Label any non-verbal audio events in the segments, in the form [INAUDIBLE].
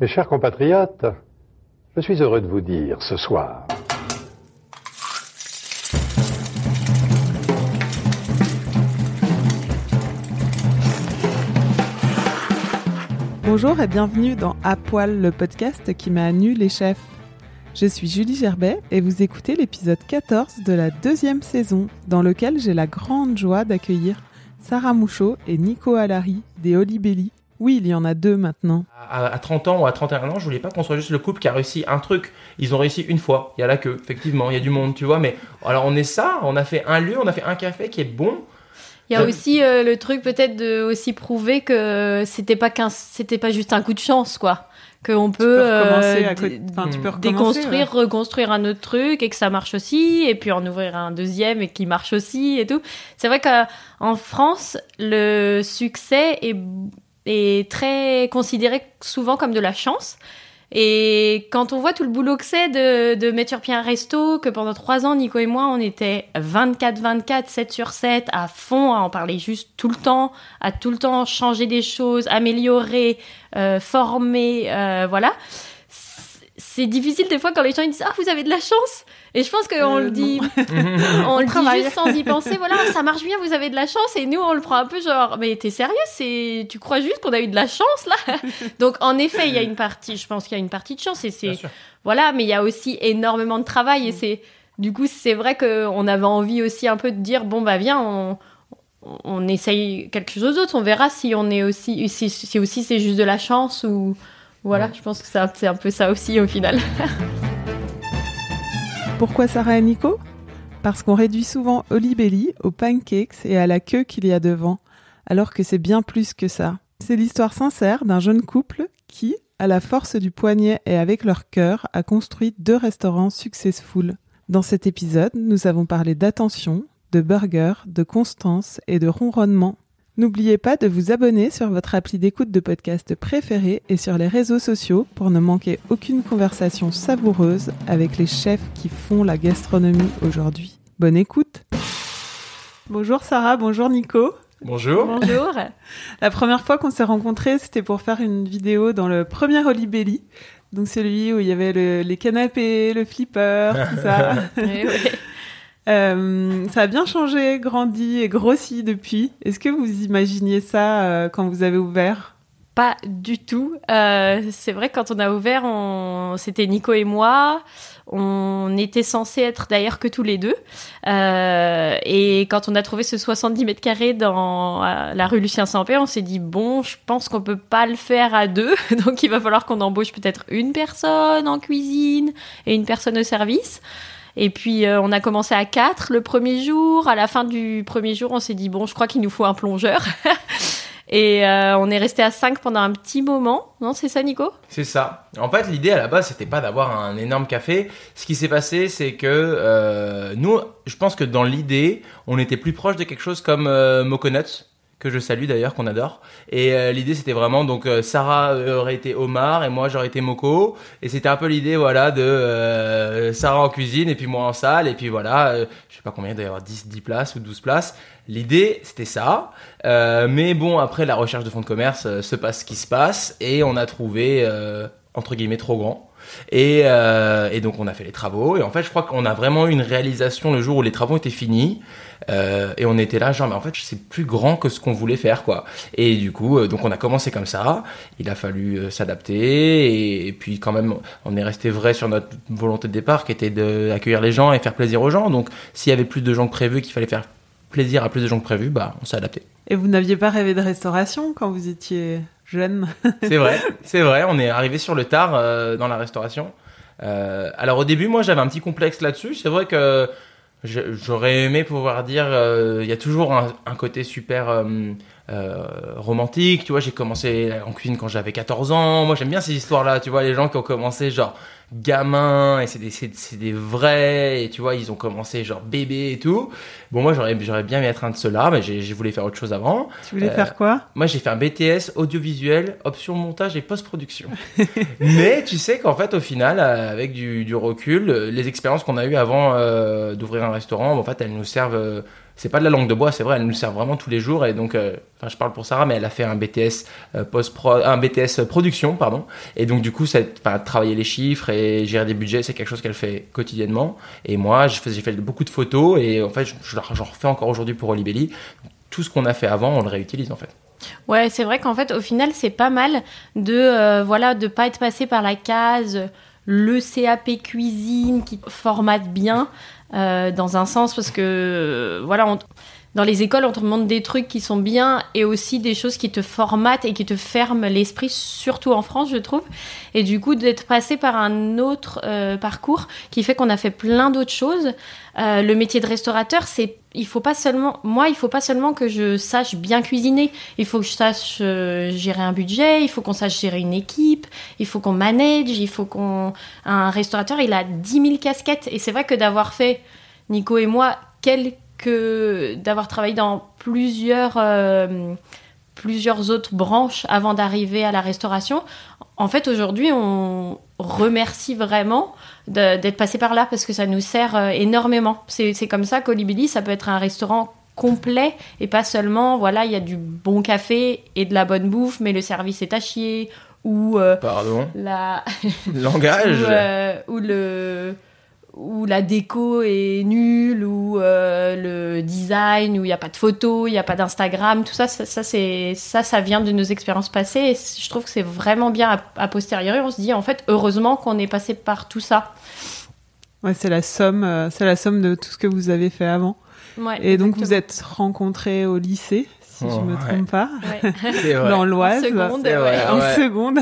Mes chers compatriotes, je suis heureux de vous dire ce soir Bonjour et bienvenue dans À Poil, le podcast qui à nu les chefs. Je suis Julie Gerbet et vous écoutez l'épisode 14 de la deuxième saison, dans lequel j'ai la grande joie d'accueillir Sarah Mouchot et Nico Alari des Holy Belly. Oui, il y en a deux maintenant. À, à 30 ans ou à 31 ans, je voulais pas qu'on soit juste le couple qui a réussi un truc. Ils ont réussi une fois. Il y a là que, effectivement, il y a du monde, tu vois. Mais alors, on est ça, on a fait un lieu, on a fait un café qui est bon. Il y a Ouais. aussi euh, le truc peut-être de aussi prouver que c'était pas qu'un c'était pas juste un coup de chance quoi que on peut, euh, à côté- dé- enfin, tu peux recommencer, déconstruire reconstruire un autre truc et que ça marche aussi et puis en ouvrir un deuxième et qui marche aussi et tout c'est vrai qu'en France le succès est est très considéré souvent comme de la chance et quand on voit tout le boulot que c'est de, de mettre sur pied un resto, que pendant trois ans, Nico et moi, on était 24-24, 7 sur 7, à fond, à en parler juste tout le temps, à tout le temps changer des choses, améliorer, euh, former, euh, voilà. C'est- difficile des fois quand les gens ils disent Ah, vous avez de la chance Et je pense qu'on Euh, le dit, on le [LAUGHS] dit juste sans y penser. Voilà, [LAUGHS] ça marche bien, vous avez de la chance. Et nous, on le prend un peu genre Mais t'es sérieux c'est... Tu crois juste qu'on a eu de la chance là? [LAUGHS] Donc en effet, il y a une partie, je pense qu'il y a une partie de chance. Et c'est voilà, mais il y a aussi énormément de travail et c'est du coup c'est vrai qu'on avait envie aussi un peu de dire bon bah viens on on essaye quelque chose d'autre, on verra si on est aussi si, si aussi c'est juste de la chance ou voilà, je pense que c'est un peu ça aussi au final. [LAUGHS] Pourquoi Sarah et Nico? Parce qu'on réduit souvent Holy Belly aux pancakes et à la queue qu'il y a devant, alors que c'est bien plus que ça. C'est l'histoire sincère d'un jeune couple qui, à la force du poignet et avec leur cœur, a construit deux restaurants successful. Dans cet épisode, nous avons parlé d'attention, de burger, de constance et de ronronnement. N'oubliez pas de vous abonner sur votre appli d'écoute de podcast préféré et sur les réseaux sociaux pour ne manquer aucune conversation savoureuse avec les chefs qui font la gastronomie aujourd'hui. Bonne écoute Bonjour Sarah, bonjour Nico. Bonjour. Bonjour. [LAUGHS] La première fois qu'on s'est rencontrés, c'était pour faire une vidéo dans le premier Holy Belly. Donc celui où il y avait le- les canapés, le flipper, tout ça. [LAUGHS] Euh, ça a bien changé, grandi et grossi depuis. Est-ce que vous imaginiez ça euh, quand vous avez ouvert? Pas du tout. Euh, c'est vrai que quand on a ouvert, c'était Nico et moi. On était censés être d'ailleurs que tous les deux. Et quand on a trouvé ce 70 mètres carrés dans la rue Lucien Sampé, on s'est dit bon, je pense qu'on peut pas le faire à deux, [LAUGHS] donc il va falloir qu'on embauche peut-être une personne en cuisine et une personne au service. Et puis euh, on a commencé à quatre le premier jour. À la fin du premier jour, on s'est dit bon, je crois qu'il nous faut un plongeur. [LAUGHS] Et euh, on est resté à 5 pendant un petit moment. Non, c'est ça, Nico? C'est ça. En fait, l'idée à la base, c'était pas d'avoir un énorme café. Ce qui s'est passé, c'est que euh, nous, je pense que dans l'idée, on était plus proche de quelque chose comme euh, Moconuts, que je salue d'ailleurs, qu'on adore. Et euh, l'idée, c'était vraiment donc euh, Sarah euh, aurait été Omar et moi j'aurais été Moko. Et c'était un peu l'idée, voilà, de euh, Sarah en cuisine et puis moi en salle. Et puis voilà, euh, je sais pas combien, avoir 10, 10 places ou 12 places. L'idée, c'était ça. Euh, mais bon, après, la recherche de fonds de commerce se passe ce qui se passe et on a trouvé, entre guillemets, trop grand. Et, euh, et donc, on a fait les travaux. Et en fait, je crois qu'on a vraiment eu une réalisation le jour où les travaux étaient finis. Euh, et on était là, genre, mais en fait, c'est plus grand que ce qu'on voulait faire, quoi. Et du coup, euh, donc, on a commencé comme ça. Il a fallu s'adapter. Et, et puis, quand même, on est resté vrai sur notre volonté de départ, qui était d'accueillir les gens et faire plaisir aux gens. Donc, s'il y avait plus de gens que prévu, qu'il fallait faire plaisir à plus de gens que prévu, bah, on s'est adapté. Et vous n'aviez pas rêvé de restauration quand vous étiez jeune? C'est vrai, c'est vrai. On est arrivé sur le tard euh, dans la restauration. Euh, alors au début, moi, j'avais un petit complexe là-dessus. C'est vrai que j'aurais aimé pouvoir dire, euh, il y a toujours un, un côté super romantique. Tu vois, j'ai commencé en cuisine quand j'avais 14 ans. Moi, j'aime bien ces histoires-là. Tu vois, les gens qui ont commencé genre gamin et c'est des, des vrais et tu vois, ils ont commencé genre bébé et tout. Bon, moi, j'aurais, j'aurais bien aimé être un de ceux-là, mais j'ai, voulu faire autre chose avant. Tu voulais Euh, faire quoi? Moi, j'ai fait un BTS audiovisuel, option montage et post-production. [LAUGHS] Mais tu sais qu'en fait, au final, euh, avec du, du recul, euh, les expériences qu'on a eues avant euh, d'ouvrir un restaurant, en fait, elles nous servent. euh, c'est pas de la langue de bois, c'est vrai, elles nous servent vraiment tous les jours. Et donc, euh, enfin, je parle pour Sarah, mais elle a fait un BTS euh, post un BTS production, pardon. Et donc, du coup, ça, travailler les chiffres et gérer des budgets, c'est quelque chose qu'elle fait quotidiennement. Et moi, j'ai fait beaucoup de photos et en fait, je- je- j'en refais encore aujourd'hui pour Olibelli. Tout ce qu'on a fait avant, on le réutilise en fait. Ouais, c'est vrai qu'en fait, au final, c'est pas mal de euh, voilà de pas être passé par la case le CAP cuisine qui formate bien euh, dans un sens parce que euh, voilà, on- dans les écoles, on te demande des trucs qui sont bien et aussi des choses qui te formatent et qui te ferment l'esprit, surtout en France, je trouve. Et du coup, d'être passé par un autre euh, parcours qui fait qu'on a fait plein d'autres choses. Euh, le métier de restaurateur, c'est il faut pas seulement moi, il faut pas seulement que je sache bien cuisiner. Il faut que je sache euh, gérer un budget. Il faut qu'on sache gérer une équipe. Il faut qu'on manage. Il faut qu'on un restaurateur, il a 10 000 casquettes. Et c'est vrai que d'avoir fait Nico et moi quelques d'avoir travaillé dans plusieurs euh, plusieurs autres branches avant d'arriver à la restauration. En fait, aujourd'hui, on remercie vraiment d'être passé par là parce que ça nous sert euh, énormément. C'est c'est comme ça qu'Olibili, ça peut être un restaurant complet et pas seulement, voilà, il y a du bon café et de la bonne bouffe, mais le service est à chier ou euh, Pardon. la Langage. [LAUGHS] ou, euh, ou le où la déco est nulle, ou euh, le design, où il n'y a pas de photos, il n'y a pas d'Instagram, tout ça, ça, ça, c'est, ça, ça vient de nos expériences passées. Et je trouve que c'est vraiment bien à, à posteriori. On se dit, en fait, heureusement qu'on est passé par tout ça. Ouais, c'est la somme, euh, c'est la somme de tout ce que vous avez fait avant. Ouais, Et donc vous êtes rencontrés au lycée, si je Oh, me ouais. trompe pas, Ouais. [LAUGHS] Dans l'Oise. En seconde, C'est vrai, ouais. En ouais. seconde.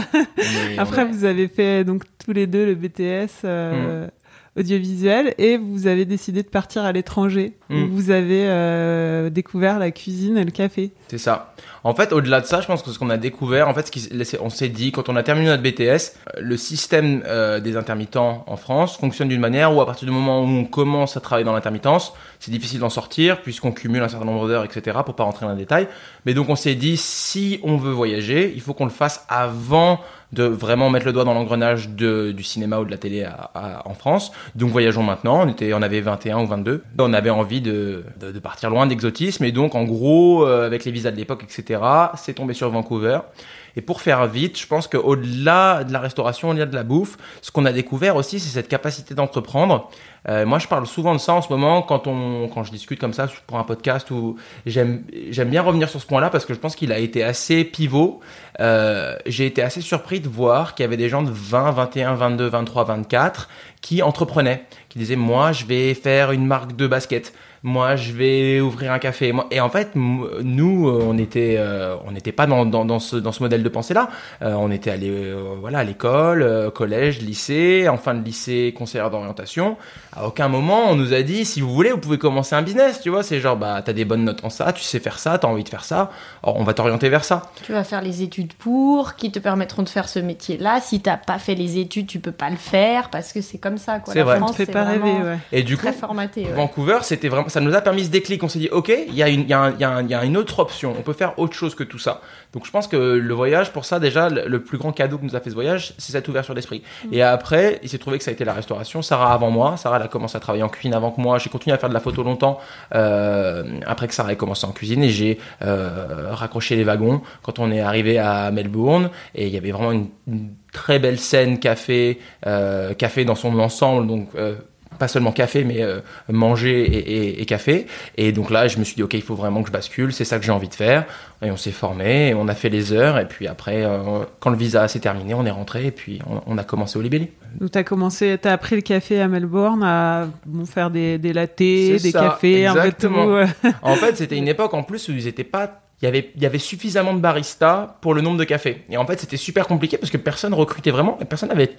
Mais Après, vous avez fait donc tous les deux le BTS Mm. Audiovisuel et vous avez décidé de partir à l'étranger où Mm. vous avez euh, découvert la cuisine et le café. C'est ça. En fait, au-delà de ça, je pense que ce qu'on a découvert, en fait, ce qui, on s'est dit, quand on a terminé notre BTS, euh, le système euh, des intermittents en France fonctionne d'une manière où, à partir du moment où on commence à travailler dans l'intermittence, c'est difficile d'en sortir, puisqu'on cumule un certain nombre d'heures, etc., pour pas rentrer dans les détails. Mais donc, on s'est dit, si on veut voyager, il faut qu'on le fasse avant de vraiment mettre le doigt dans l'engrenage du cinéma ou de la télé en France. Donc voyageons maintenant, on, était, on avait 21 ou 22. On avait envie de partir loin d'exotisme et donc en gros, euh, avec les visas de l'époque, etc., c'est tombé sur Vancouver. Et pour faire vite, je pense qu'au-delà de la restauration, au-delà de la bouffe, ce qu'on a découvert aussi, c'est cette capacité d'entreprendre. Euh, moi, je parle souvent de ça en ce moment quand on, quand je discute comme ça pour un podcast où j'aime, j'aime bien revenir sur ce point-là parce que je pense qu'il a été assez pivot. Euh, j'ai été assez surpris de voir qu'il y avait des gens de 20, 21, 22, 23, 24 qui entreprenaient, qui disaient moi, je vais faire une marque de basket. Moi, je vais ouvrir un café. Moi- Et en fait, nous, euh, on était, euh, on n'était pas dans, dans, dans, ce, dans ce modèle de pensée-là. Euh, on était allé, euh, voilà, à l'école, euh, collège, lycée, en fin de lycée, conseillère d'orientation. À aucun moment, on nous a dit, si vous voulez, vous pouvez commencer un business. Tu vois, c'est genre, bah, t'as des bonnes notes en ça, tu sais faire ça, t'as envie de faire ça. Alors, on va t'orienter vers ça. Tu vas faire les études pour, qui te permettront de faire ce métier-là. Si t'as pas fait les études, tu peux pas le faire parce que c'est comme ça. Quoi. C'est vrai. Ça France, pas rêver, ouais. Et du coup, Très formaté. ouais. Vancouver, c'était vraiment, ça nous a permis ce déclic. On s'est dit, ok, il y, a une- y, a un- il y, a un- il y a une autre option. On peut faire autre chose que tout ça. Donc, je pense que le voyage, pour ça, déjà, le, plus grand cadeau que nous a fait ce voyage, c'est cette ouverture d'esprit. Et après, il s'est trouvé que ça a été la restauration. Sarah avant moi. Sarah, elle a commencé à travailler en cuisine avant que moi. J'ai continué à faire de la photo longtemps euh, après que Sarah ait commencé en cuisine et j'ai euh, raccroché les wagons quand on est arrivé à Melbourne. Et il y avait vraiment une, une très belle scène café, euh, café dans son ensemble. Donc, euh, pas seulement café, mais euh, manger et, et- et café. Et donc là, je me suis dit, ok, il faut vraiment que je bascule, c'est ça que j'ai envie de faire. Et on s'est formé, on a fait les heures, et puis après, euh, quand le visa s'est terminé, on est rentré, et puis on, on a commencé au Libelli. Donc t'as commencé, t'as appris le café à Melbourne, à bon, faire des, des lattés, des ça, cafés, un peu exactement. tout. ouais. En fait, c'était une époque en plus où ils étaient pas. Il y, avait, il y avait suffisamment de baristas pour le nombre de cafés. Et en fait, c'était super compliqué parce que personne recrutait vraiment et personne n'avait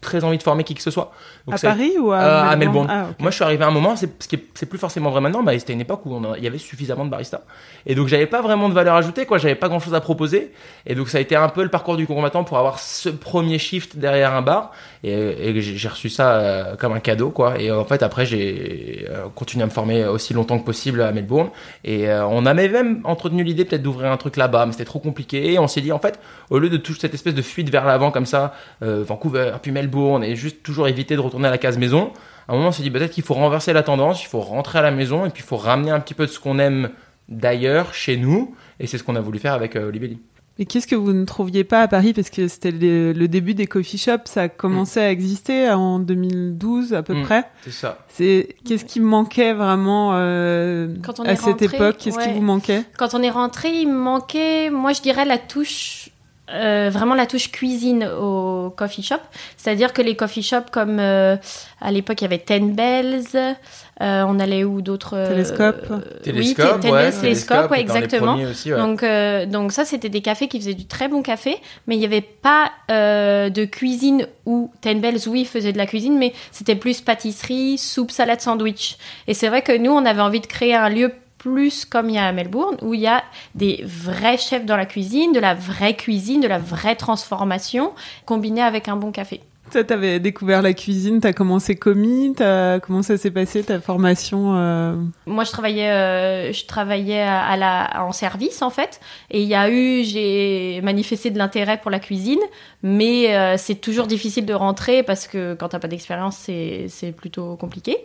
très envie de former qui que ce soit. Donc à Paris ou à, Euh, à Melbourne. Ah. Moi, je suis arrivé à un moment, c'est ce qui est- c'est plus forcément vrai maintenant, mais c'était une époque où il y avait suffisamment de baristas. Et donc, j'avais pas vraiment de valeur ajoutée, quoi. J'avais pas grand chose à proposer. Et donc, ça a été un peu le parcours du combattant pour avoir ce premier shift derrière un bar. Et, et j'ai reçu ça euh, comme un cadeau, quoi. Et en fait, après, j'ai euh, continué à me former aussi longtemps que possible à Melbourne. Et euh, on avait même entretenu l'idée peut-être d'ouvrir un truc là-bas, mais c'était trop compliqué. Et on s'est dit, en fait, au lieu de toute cette espèce de fuite vers l'avant comme ça, euh, Vancouver, puis Melbourne, et juste toujours éviter de retourner à la case maison, à un moment on s'est dit peut-être qu'il faut renverser la tendance, il faut rentrer à la maison, et puis il faut ramener un petit peu de ce qu'on aime d'ailleurs chez nous. Et c'est ce qu'on a voulu faire avec euh, Olibelli. Et qu'est-ce que vous ne trouviez pas à Paris? Parce que c'était le, le début des coffee shops, ça a commencé à exister en 2012 à peu Mm. près. C'est ça. C'est Qu'est-ce qui manquait vraiment euh, Quand on à est cette rentré, époque? Qu'est-ce qui vous manquait? Quand on est rentré, il me manquait, moi je dirais la touche, euh, vraiment la touche cuisine au coffee shop. C'est-à-dire que les coffee shops comme euh, à l'époque il y avait Ten Bells, euh, on allait où d'autres Télescope. euh, Télescope, oui, Ten ouais, Bells, Télescope, ouais, exactement. premiers aussi, ouais. Donc, euh, donc ça, c'était des cafés qui faisaient du très bon café, mais il n'y avait pas euh, de cuisine où Ten Bells, oui, faisait de la cuisine, mais c'était plus pâtisserie, soupe, salade, sandwich. Et c'est vrai que nous, on avait envie de créer un lieu plus comme il y a à Melbourne, où il y a des vrais chefs dans la cuisine, de la vraie cuisine, de la vraie transformation, combinée avec un bon café. Toi, t'avais découvert la cuisine, t'as commencé commis, t'as- comment ça s'est passé ta formation euh, Moi, je travaillais, euh, je travaillais à la, en service en fait, et il y a eu, j'ai manifesté de l'intérêt pour la cuisine, mais euh, c'est toujours difficile de rentrer parce que quand t'as pas d'expérience, c'est c'est plutôt compliqué.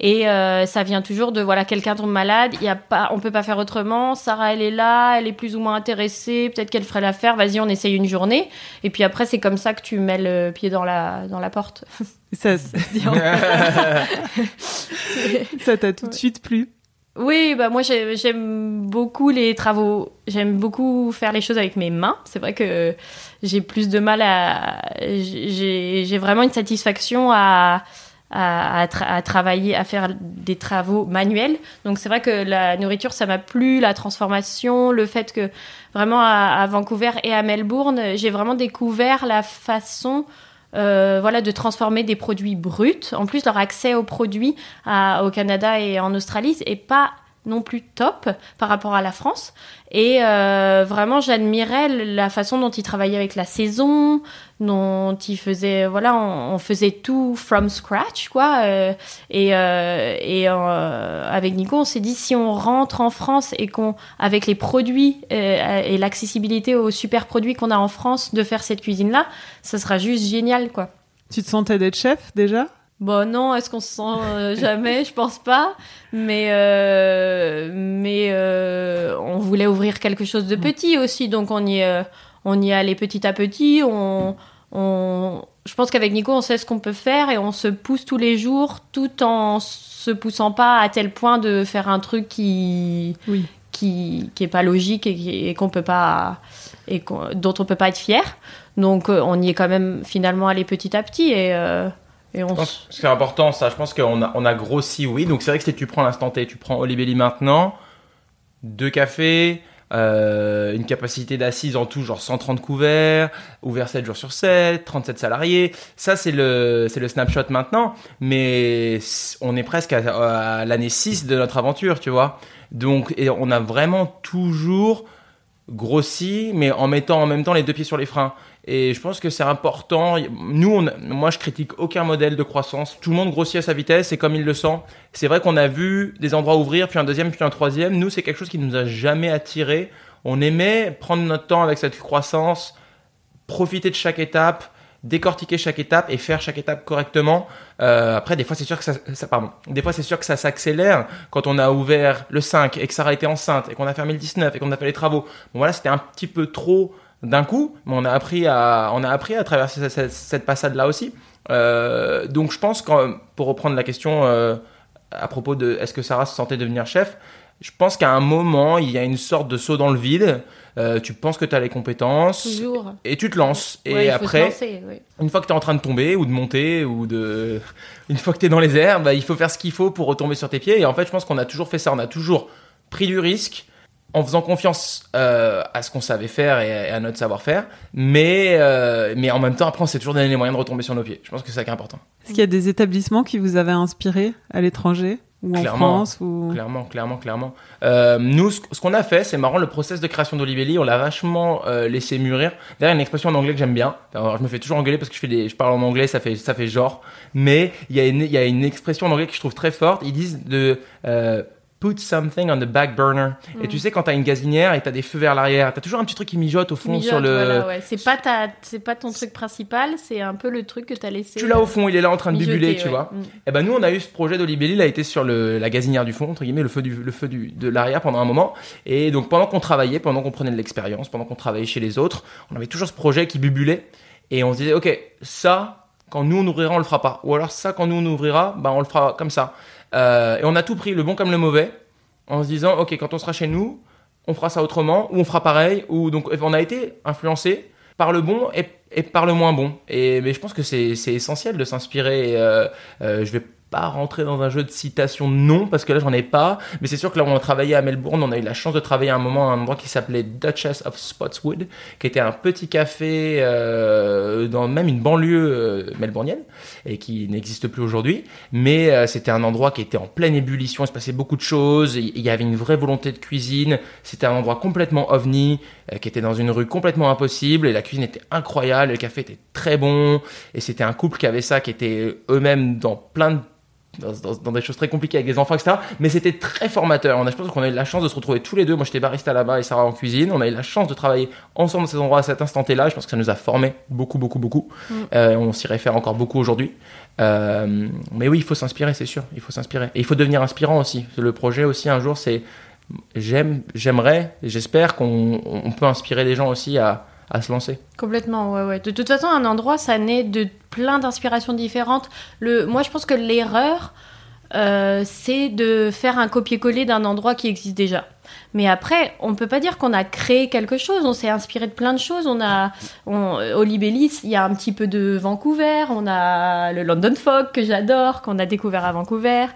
Et euh, ça vient toujours de voilà quelqu'un tombe malade, il y a pas, on peut pas faire autrement. Sarah, elle est là, elle est plus ou moins intéressée, peut-être qu'elle ferait l'affaire. Vas-y, on essaye une journée. Et puis après, c'est comme ça que tu mets le pied dans la dans la porte. [LAUGHS] Ça [LAUGHS] [LAUGHS] ça t'a tout de suite plu? Oui, bah moi j'ai- j'aime beaucoup les travaux. J'aime beaucoup faire les choses avec mes mains. C'est vrai que j'ai plus de mal à. J'ai j'ai vraiment une satisfaction à. À, à à travailler, à faire des travaux manuels. Donc c'est vrai que la nourriture, ça m'a plu, la transformation, le fait que vraiment à, à Vancouver et à Melbourne, j'ai vraiment découvert la façon euh, voilà, de transformer des produits bruts. En plus, leur accès aux produits à- au Canada et en Australie est pas non plus top par rapport à la France. Et euh, vraiment, j'admirais la façon dont ils travaillaient avec la saison, dont ils faisaient, voilà, on, faisait tout from scratch, quoi. euh, et euh, et avec Nico, on s'est dit si on rentre en France et qu'on, avec les produits et l'accessibilité aux super produits qu'on a en France, de faire cette cuisine-là, ça sera juste génial, quoi. Tu te sentais d'être chef déjà? Bon non, est-ce qu'on se sent euh, jamais? Je pense pas. Mais euh, mais euh, on voulait ouvrir quelque chose de petit aussi, donc on y euh, on y allait petit à petit. On on je pense qu'avec Nico, on sait ce qu'on peut faire et on se pousse tous les jours, tout en se poussant pas à tel point de faire un truc qui Oui. qui qui est pas logique et, qu'on peut pas et qu'on- dont on peut pas être fier. Donc euh, on y est quand même finalement allé petit à petit et euh, et on pense que c'est important ça. Je pense qu'on a, on a grossi, oui. Donc c'est vrai que si tu prends l'instant T, tu prends Olibelli maintenant, deux cafés, euh, une capacité d'assises en tout, genre 130 couverts, ouvert 7 jours sur 7, 37 salariés. Ça, c'est le, c'est le snapshot maintenant. Mais on est presque à, à l'année 6 de notre aventure, tu vois. Donc, et on a vraiment toujours grossi, mais en mettant en même temps les deux pieds sur les freins. Et je pense que c'est important. Nous, moi, je critique aucun modèle de croissance. Tout le monde grossit à sa vitesse et comme il le sent. C'est vrai qu'on a vu des endroits ouvrir, puis un deuxième, puis un troisième. Nous, c'est quelque chose qui nous a jamais attiré. On aimait prendre notre temps avec cette croissance, profiter de chaque étape, décortiquer chaque étape et faire chaque étape correctement. Euh, après, des fois, c'est sûr que ça, ça- pardon, des fois, c'est sûr que ça s'accélère quand on a ouvert le 5 et que Sarah était enceinte et qu'on a fermé le 19 et qu'on a fait les travaux. Bon, voilà, c'était un petit peu trop d'un coup, mais on a appris à, on a appris à traverser cette, passade-là aussi. Euh, donc, je pense que, pour reprendre la question euh, à propos de est-ce que Sarah se sentait devenir chef, je pense qu'à un moment, il y a une sorte de saut dans le vide. Euh, tu penses que tu as les compétences toujours. et tu te lances. Ouais, et après, lancer, une fois que tu es en train de tomber ou de monter ou de une fois que tu es dans les airs, bah, il faut faire ce qu'il faut pour retomber sur tes pieds et en fait, je pense qu'on a toujours fait ça, on a toujours pris du risque en faisant confiance euh, à ce qu'on savait faire et à, notre savoir-faire, mais, euh, mais en même temps, après, on s'est toujours donné les moyens de retomber sur nos pieds. Je pense que c'est ça qui est important. Est-ce qu'il y a des établissements qui vous avaient inspiré à l'étranger ou en Clairement. France ou... Clairement, clairement, clairement. Euh, nous, ce, ce qu'on a fait, c'est marrant, le process de création d'Olivelli, on l'a vachement laissé mûrir. D'ailleurs, une expression en anglais que j'aime bien. Alors, je me fais toujours engueuler parce que je, fais des, je parle en anglais, ça fait, ça fait genre. Mais il y, a une- y a une expression en anglais que je trouve très forte. Ils disent de put something on the back burner. Et tu sais, quand t'as une gazinière et t'as des feux vers l'arrière, t'as toujours un petit truc qui mijote au fond Mijote, sur le. voilà, ouais. C'est pas ta, c'est pas ton truc principal, c'est un peu le truc que t'as laissé. Tu l'as au fond, il est là en train de bubuler, tu ouais. vois. Mm. Et ben nous, on a eu ce projet d'Olibelli, il a été sur le, la gazinière du fond, entre guillemets, le feu, du, le feu du, de l'arrière pendant un moment. Et donc pendant qu'on travaillait, pendant qu'on prenait de l'expérience, pendant qu'on travaillait chez les autres, on avait toujours ce projet qui bubulait. Et on se disait, ok, ça, quand nous on ouvrira, on le fera pas. Ou alors ça, quand nous on ouvrira, ben on le fera comme ça. Euh, et on a tout pris, le bon comme le mauvais, en se disant, ok, quand on sera chez nous, on fera ça autrement, ou on fera pareil, ou donc on a été influencé par le bon et, par le moins bon. Et mais je pense que c'est c'est essentiel de s'inspirer. Euh, euh, je vais pas rentrer dans un jeu de citation non parce que là j'en ai pas. Mais c'est sûr que là on a travaillé à Melbourne on a eu la chance de travailler à un moment à un endroit qui s'appelait Duchess of Spotswood qui était un petit café euh, dans même une banlieue euh, melbournienne et qui n'existe plus aujourd'hui. Mais euh, c'était un endroit qui était en pleine ébullition il se passait beaucoup de choses il il y avait une vraie volonté de cuisine. C'était un endroit complètement ovni euh, qui était dans une rue complètement impossible et la cuisine était incroyable le café était très bon et c'était un couple qui avait ça qui était eux-mêmes dans plein de dans, dans- dans des choses très compliquées avec des enfants, etc. Mais c'était très formateur. On a, je pense qu'on a eu la chance de se retrouver tous les deux. Moi, j'étais barista là-bas et Sarah en cuisine. On a eu la chance de travailler ensemble dans ces endroits à cet instant T-là. Je pense que ça nous a formés beaucoup, beaucoup, beaucoup. Euh, on s'y réfère encore beaucoup aujourd'hui. Euh, mais oui, il faut s'inspirer, c'est sûr. Il faut s'inspirer. Et il faut devenir inspirant aussi. Le projet aussi, un jour, c'est j'aime, j'aimerais, j'espère qu'on on peut inspirer des gens aussi à, à se lancer. Complètement, ouais, ouais. De toute façon, un endroit, ça naît de plein d'inspirations différentes. Le, moi, je pense que l'erreur, euh, c'est de faire un copier-coller d'un endroit qui existe déjà. Mais après, on peut pas dire qu'on a créé quelque chose. On s'est inspiré de plein de choses. On a, on, au Libellis, il y a un petit peu de Vancouver. On a le London Fog que j'adore, qu'on a découvert à Vancouver.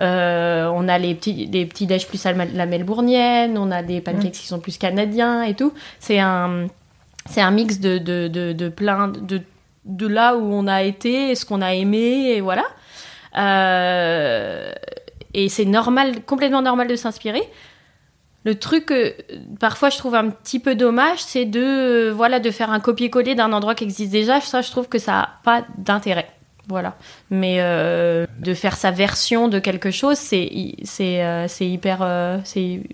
Euh, on a les petits, des petits déj plus à la la melbournienne. On a des pancakes qui sont plus canadiens et tout. C'est un, c'est un mix de, de, de, plein de, de là où on a été ce qu'on a aimé et voilà. Euh, et c'est normal, complètement normal de s'inspirer. Le truc que parfois je trouve un petit peu dommage, c'est de euh, voilà de faire un copier-coller d'un endroit qui existe déjà. Ça, je trouve que ça a pas d'intérêt. Voilà. Mais euh, de faire sa version de quelque chose, c'est hy- c'est c'est hyper euh,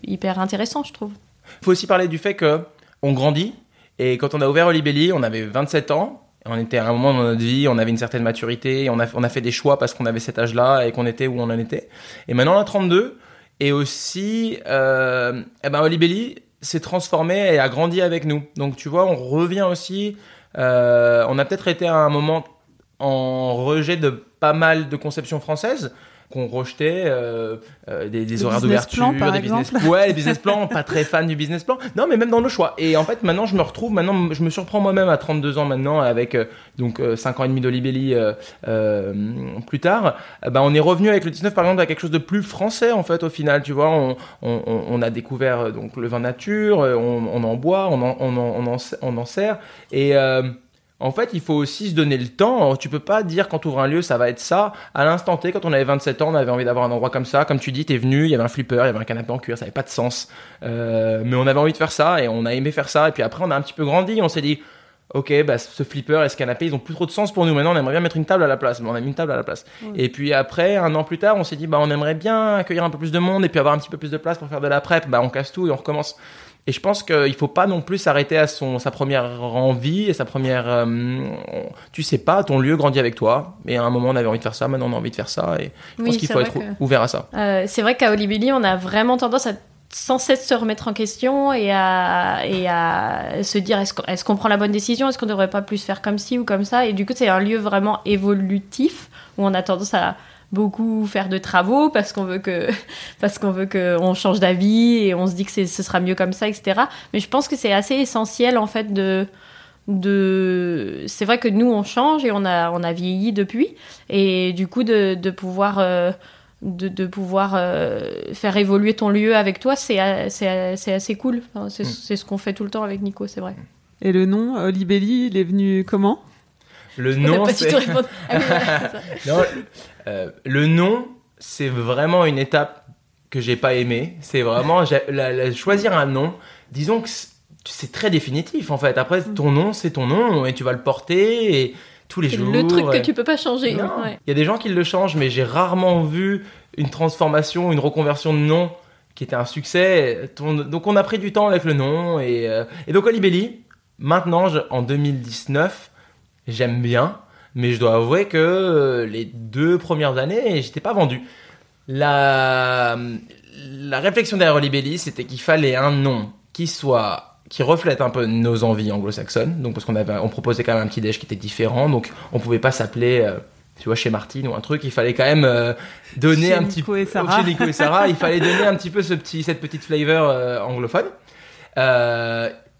hyper intéressant, je trouve. Il faut aussi parler du fait que on grandit et quand on a ouvert Olibelli, on avait 27 ans. On était à un moment dans notre vie, on avait une certaine maturité, on a, on a fait des choix parce qu'on avait cet âge-là et qu'on était où on en était. Et maintenant on a 32 et aussi, euh, eh ben Olibelli s'est transformé et a grandi avec nous. Donc tu vois, on revient aussi. euh, on a peut-être été à un moment en rejet de pas mal de conceptions françaises qu'on rejetait euh, euh, des, des horaires d'ouverture, des exemple. business ouais, les [LAUGHS] business plans, pas très fan du business plan. Non, mais même dans nos choix. Et en fait, maintenant, je me retrouve, maintenant, je me surprends moi-même à 32 ans maintenant, avec euh, donc euh, 5 ans et demi d'Olibelli euh, euh, plus tard. Euh, ben, on est revenu avec le 19 par exemple à quelque chose de plus français en fait au final. Tu vois, on, on, on- a découvert euh, donc le vin nature, euh, on, on en boit, on en, on en, on en, on en sert. Et euh, en fait, il faut aussi se donner le temps. Tu peux pas dire quand tu ouvres un lieu, ça va être ça. À l'instant T, quand on avait 27 ans, on avait envie d'avoir un endroit comme ça. Comme tu dis, t'es venu, il y avait un flipper, il y avait un canapé en cuir, ça avait pas de sens. Euh, mais on avait envie de faire ça et on a aimé faire ça. Et puis après, on a un petit peu grandi. On s'est dit, ok, bah, ce flipper et ce canapé, ils ont plus trop de sens pour nous. Maintenant, on aimerait bien mettre une table à la place. On a mis une table à la place. Et puis après, un an plus tard, on s'est dit, bah, on aimerait bien accueillir un peu plus de monde et puis avoir un petit peu plus de place pour faire de la prep. Bah, on casse tout et on recommence. Et je pense qu'il faut pas non plus s'arrêter à son, sa première envie et sa première. euh, tu sais pas, ton lieu grandit avec toi. Et à un moment, on avait envie de faire ça, maintenant on a envie de faire ça. Et je Oui, pense qu'il faut être que- ouvert à ça. Euh, c'est vrai qu'à Olibelli, on a vraiment tendance à sans cesse se remettre en question et à, et à se dire est-ce qu'on prend la bonne décision? Est-ce qu'on devrait pas plus faire comme ci ou comme ça? Et du coup, c'est un lieu vraiment évolutif où on a tendance à beaucoup faire de travaux parce qu'on veut que [LAUGHS] parce qu'on veut que on change d'avis et on se dit que c'est- ce sera mieux comme ça, etc. Mais je pense que c'est assez essentiel en fait de de c'est vrai que nous on change et on a on a vieilli depuis et du coup de, de pouvoir euh, de, de pouvoir euh, faire évoluer ton lieu avec toi, c'est assez cool. Enfin, c'est Mm. c'est ce qu'on fait tout le temps avec Nico, c'est vrai. Et le nom, Olibelli, il est venu comment? Le nom, c'est... Ah. [LAUGHS] Non, euh, le nom, c'est vraiment une étape que j'ai pas aimée. C'est vraiment j'ai- la- la- choisir un nom. Disons que c'est- c'est très définitif en fait. Après, ton nom, c'est ton nom et tu vas le porter et tous les C'est jours. le truc que tu peux pas changer. Hein, ouais. Il y a des gens qui le changent, mais j'ai rarement vu une transformation, une reconversion de nom qui était un succès. Donc on a pris du temps avec le nom et, euh, et donc Olibelli. Maintenant, je- en 2019, j'aime bien, mais je dois avouer que euh, les deux premières années, j'étais pas vendu. La, la réflexion derrière Olibelli, c'était qu'il fallait un nom qui soit qui reflète un peu nos envies anglo-saxonnes. Donc parce qu'on avait, on proposait quand même un petit déj qui était différent, donc on pouvait pas s'appeler, euh, tu vois, chez Martine ou un truc. Il fallait quand même euh, donner Chez un Nico petit et Sarah. chez Nico et Sarah, il fallait [LAUGHS] donner un petit peu ce petit, cette petite flavor euh, anglophone.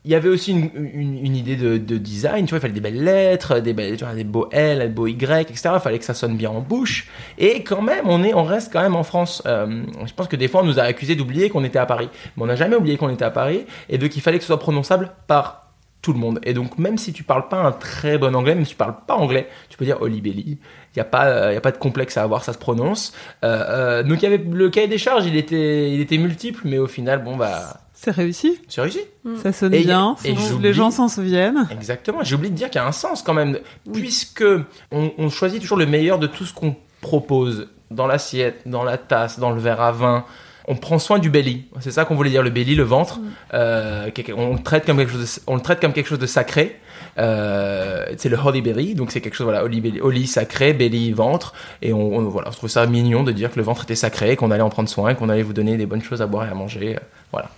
Il y avait aussi une, idée de, de design, tu vois, il fallait des belles lettres, des, belles, tu vois, des beaux L, des beaux Y, etc. Il fallait que ça sonne bien en bouche. Et quand même, on, est, on reste quand même en France. Euh, je pense que des fois, on nous a accusé d'oublier qu'on était à Paris. Mais on n'a jamais oublié qu'on était à Paris. Et donc, il fallait que ce soit prononçable par tout le monde. Et donc, même si tu parles pas un très bon anglais, même si tu parles pas anglais, tu peux dire Olibelli. Il n'y a, pas, euh, y a pas de complexe à avoir, ça se prononce. Euh, donc, il y avait le cahier des charges, il était, il était multiple, mais au final, bon, bah, C'est réussi, c'est réussi. ça sonne Et- bien, et les gens s'en souviennent. Exactement. J'ai oublié de dire qu'il y a un sens quand même, puisque on, on choisit toujours le meilleur de tout ce qu'on propose dans l'assiette, dans la tasse, dans le verre à vin. On prend soin du belly. C'est ça qu'on voulait dire, le belly, le ventre. Euh, quelque- on, le traite comme quelque chose de, on le traite comme quelque chose de sacré. Euh, c'est le holy belly, donc c'est quelque chose, voilà, holy, belly, holy sacré, belly ventre. Et on, on- voilà, on trouve ça mignon de dire que le ventre était sacré, qu'on allait en prendre soin, qu'on allait vous donner des bonnes choses à boire et à manger. euh, Voilà.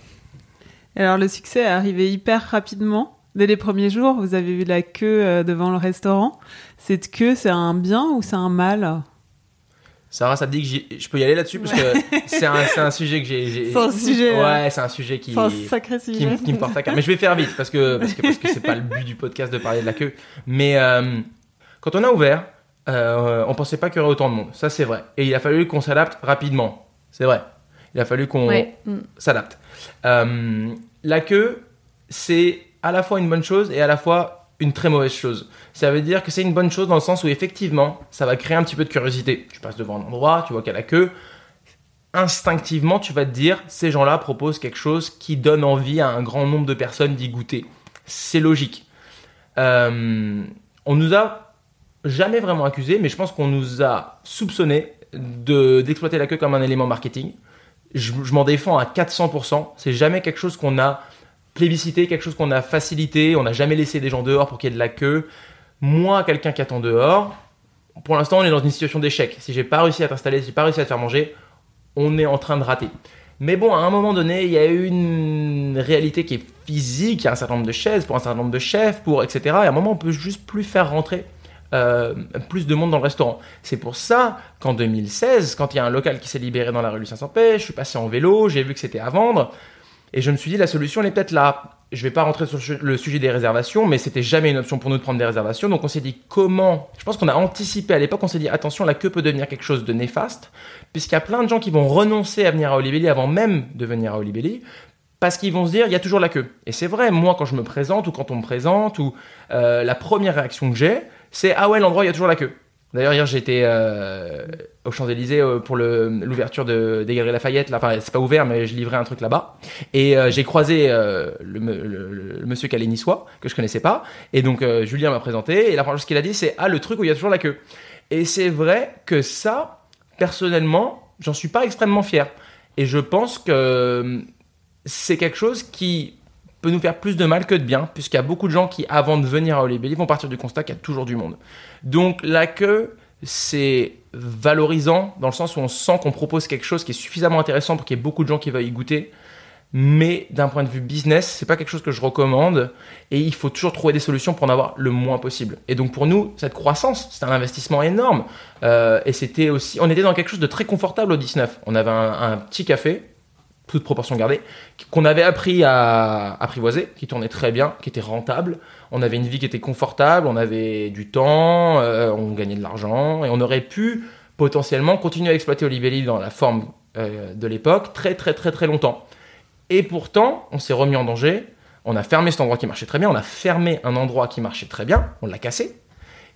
Et Alors le succès est arrivé hyper rapidement. Dès les premiers jours, vous avez vu la queue euh, devant le restaurant. Cette queue, c'est un bien ou c'est un mal? Sarah, ça te dit que je peux y aller là-dessus? Parce que [LAUGHS] c'est un, sujet que j'ai. C'est un sujet, Ouais, c'est un sujet qui, un sacré qui, sujet. me- qui me porte à cœur. Mais je vais faire vite parce que parce que parce que c'est pas le but du podcast de parler de la queue. Mais euh, quand on a ouvert, euh, on pensait pas qu'il y aurait autant de monde. Ça c'est vrai. Et il a fallu qu'on s'adapte rapidement. C'est vrai. Il a fallu qu'on Ouais. S'adapte. Euh, la queue, c'est à la fois une bonne chose et à la fois une très mauvaise chose. Ça veut dire que c'est une bonne chose dans le sens où effectivement, ça va créer un petit peu de curiosité. Tu passes devant un endroit, tu vois qu'il y a la queue. Instinctivement, tu vas te dire, ces gens-là proposent quelque chose qui donne envie à un grand nombre de personnes d'y goûter. C'est logique. Euh, on nous a jamais vraiment accusé, mais je pense qu'on nous a soupçonné de- d'exploiter la queue comme un élément marketing je, m'en défends à 400%. C'est jamais quelque chose qu'on a plébiscité, quelque chose qu'on a facilité. On n'a jamais laissé des gens dehors pour qu'il y ait de la queue. Moi, quelqu'un qui attend dehors, pour l'instant, on est dans une situation d'échec. Si j'ai pas réussi à t'installer, si j'ai pas réussi à te faire manger, on est en train de rater. Mais bon, à un moment donné, il y a une réalité qui est physique. Il y a un certain nombre de chaises pour un certain nombre de chefs, pour etc. Et à un moment, on peut juste plus faire rentrer euh, plus de monde dans le restaurant. C'est pour ça qu'en 2016, quand il y a un local qui s'est libéré dans la rue Lucien paix, je suis passé en vélo, j'ai vu que c'était à vendre, et je me suis dit la solution elle est peut-être là. Je vais pas rentrer sur le sujet des réservations, mais c'était jamais une option pour nous de prendre des réservations. Donc on s'est dit comment? Je pense qu'on a anticipé à l'époque. On s'est dit attention, la queue peut devenir quelque chose de néfaste, puisqu'il y a plein de gens qui vont renoncer à venir à Olibelli avant même de venir à Olibelli, parce qu'ils vont se dire il y a toujours la queue. Et c'est vrai, moi quand je me présente ou quand on me présente, ou euh, la première réaction que j'ai, c'est ah ouais l'endroit il y a toujours la queue. D'ailleurs hier j'étais euh, aux Champs Élysées pour l'ouverture de, des Galeries Lafayette. Là, enfin, c'est pas ouvert mais je livrais un truc là-bas et euh, j'ai croisé euh, le, monsieur calais niçois que je connaissais pas et donc euh, Julien m'a présenté et la première chose qu'il a dit c'est ah le truc où il y a toujours la queue. Et c'est vrai que ça personnellement j'en suis pas extrêmement fier et je pense que c'est quelque chose qui peut nous faire plus de mal que de bien, puisqu'il y a beaucoup de gens qui, avant de venir à Olibelli, vont partir du constat qu'il y a toujours du monde. Donc la queue, c'est valorisant dans le sens où on sent qu'on propose quelque chose qui est suffisamment intéressant pour qu'il y ait beaucoup de gens qui veuillent y goûter. Mais d'un point de vue business, c'est pas quelque chose que je recommande et il faut toujours trouver des solutions pour en avoir le moins possible. Et donc pour nous, cette croissance, c'est un investissement énorme. Euh, et c'était aussi, on était dans quelque chose de très confortable au 19. On avait un, un petit café, toute proportion gardée, qu'on avait appris à apprivoiser, qui tournait très bien, qui était rentable. On avait une vie qui était confortable, on avait du temps, euh, on gagnait de l'argent et on aurait pu potentiellement continuer à exploiter Olibelli dans la forme euh, de l'époque très très très très longtemps. Et pourtant, on s'est remis en danger. On a fermé cet endroit qui marchait très bien. On a fermé un endroit qui marchait très bien. On l'a cassé.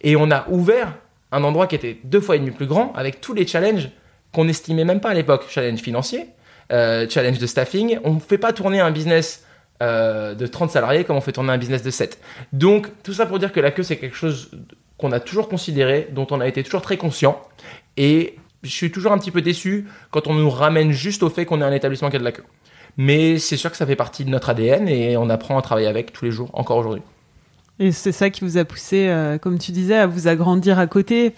Et on a ouvert un endroit qui était deux fois et demi plus grand avec tous les challenges qu'on n'estimait même pas à l'époque. Challenge financier, euh, challenge de staffing. On ne fait pas tourner un business euh, de 30 salariés comme on fait tourner un business de 7. Donc, tout ça pour dire que la queue, c'est quelque chose qu'on a toujours considéré, dont on a été toujours très conscient. Et je suis toujours un petit peu déçu quand on nous ramène juste au fait qu'on est un établissement qui a de la queue. Mais c'est sûr que ça fait partie de notre ADN et on apprend à travailler avec tous les jours, encore aujourd'hui. Et c'est ça qui vous a poussé, euh, comme tu disais, à vous agrandir à côté.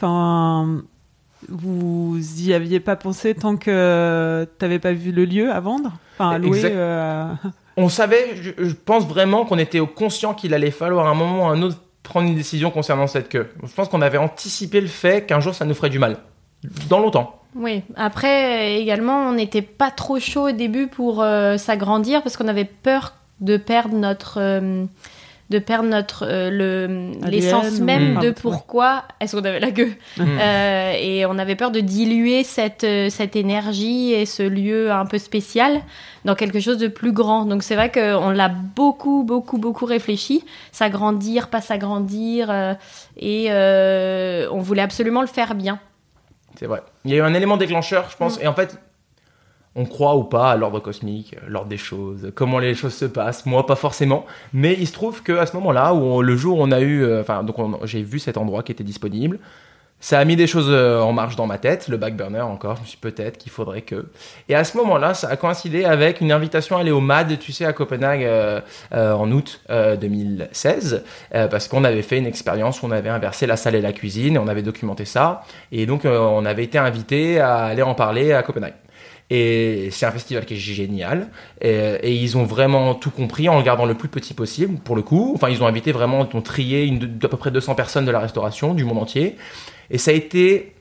Vous y aviez pas pensé tant que tu n'avais pas vu le lieu à vendre, enfin à louer. Exact. euh, On savait, je, je pense vraiment qu'on était conscient qu'il allait falloir à un moment ou à un autre prendre une décision concernant cette queue. Je pense qu'on avait anticipé le fait qu'un jour ça nous ferait du mal. Dans longtemps. Oui, après également, on n'était pas trop chaud au début pour euh, s'agrandir parce qu'on avait peur de perdre notre. euh, de perdre notre euh, l'essence même Mm. de Ouais. pourquoi est-ce qu'on avait la queue Mm. Euh, et on avait peur de diluer cette euh, cette énergie et ce lieu un peu spécial dans quelque chose de plus grand donc c'est vrai qu'on l'a beaucoup beaucoup beaucoup réfléchi s'agrandir pas s'agrandir euh, et euh, on voulait absolument le faire bien C'est vrai. Il y a eu un élément déclencheur, je pense, et en fait, on croit ou pas à l'ordre cosmique, euh, l'ordre des choses, comment les choses se passent. Moi, pas forcément, mais il se trouve que à ce moment-là, où le jour où on a eu, euh, enfin, donc on- j'ai vu cet endroit qui était disponible. Ça a mis des choses euh, en marche dans ma tête, le back burner encore. Je me suis peut-être qu'il faudrait que. Et à ce moment-là, ça a coïncidé avec une invitation à aller au MAD, tu sais, à Copenhague en août euh, 2016, euh, parce qu'on avait fait une expérience où on avait inversé la salle et la cuisine et on avait documenté ça. Et donc, on avait été invité à aller en parler à Copenhague. Et c'est un festival qui est génial. Et, ils ont vraiment tout compris en le gardant le plus petit possible, pour le coup. Enfin, ils ont invité vraiment, ils ont trié d'à peu près 200 personnes de la restauration, du monde entier. Et ça a été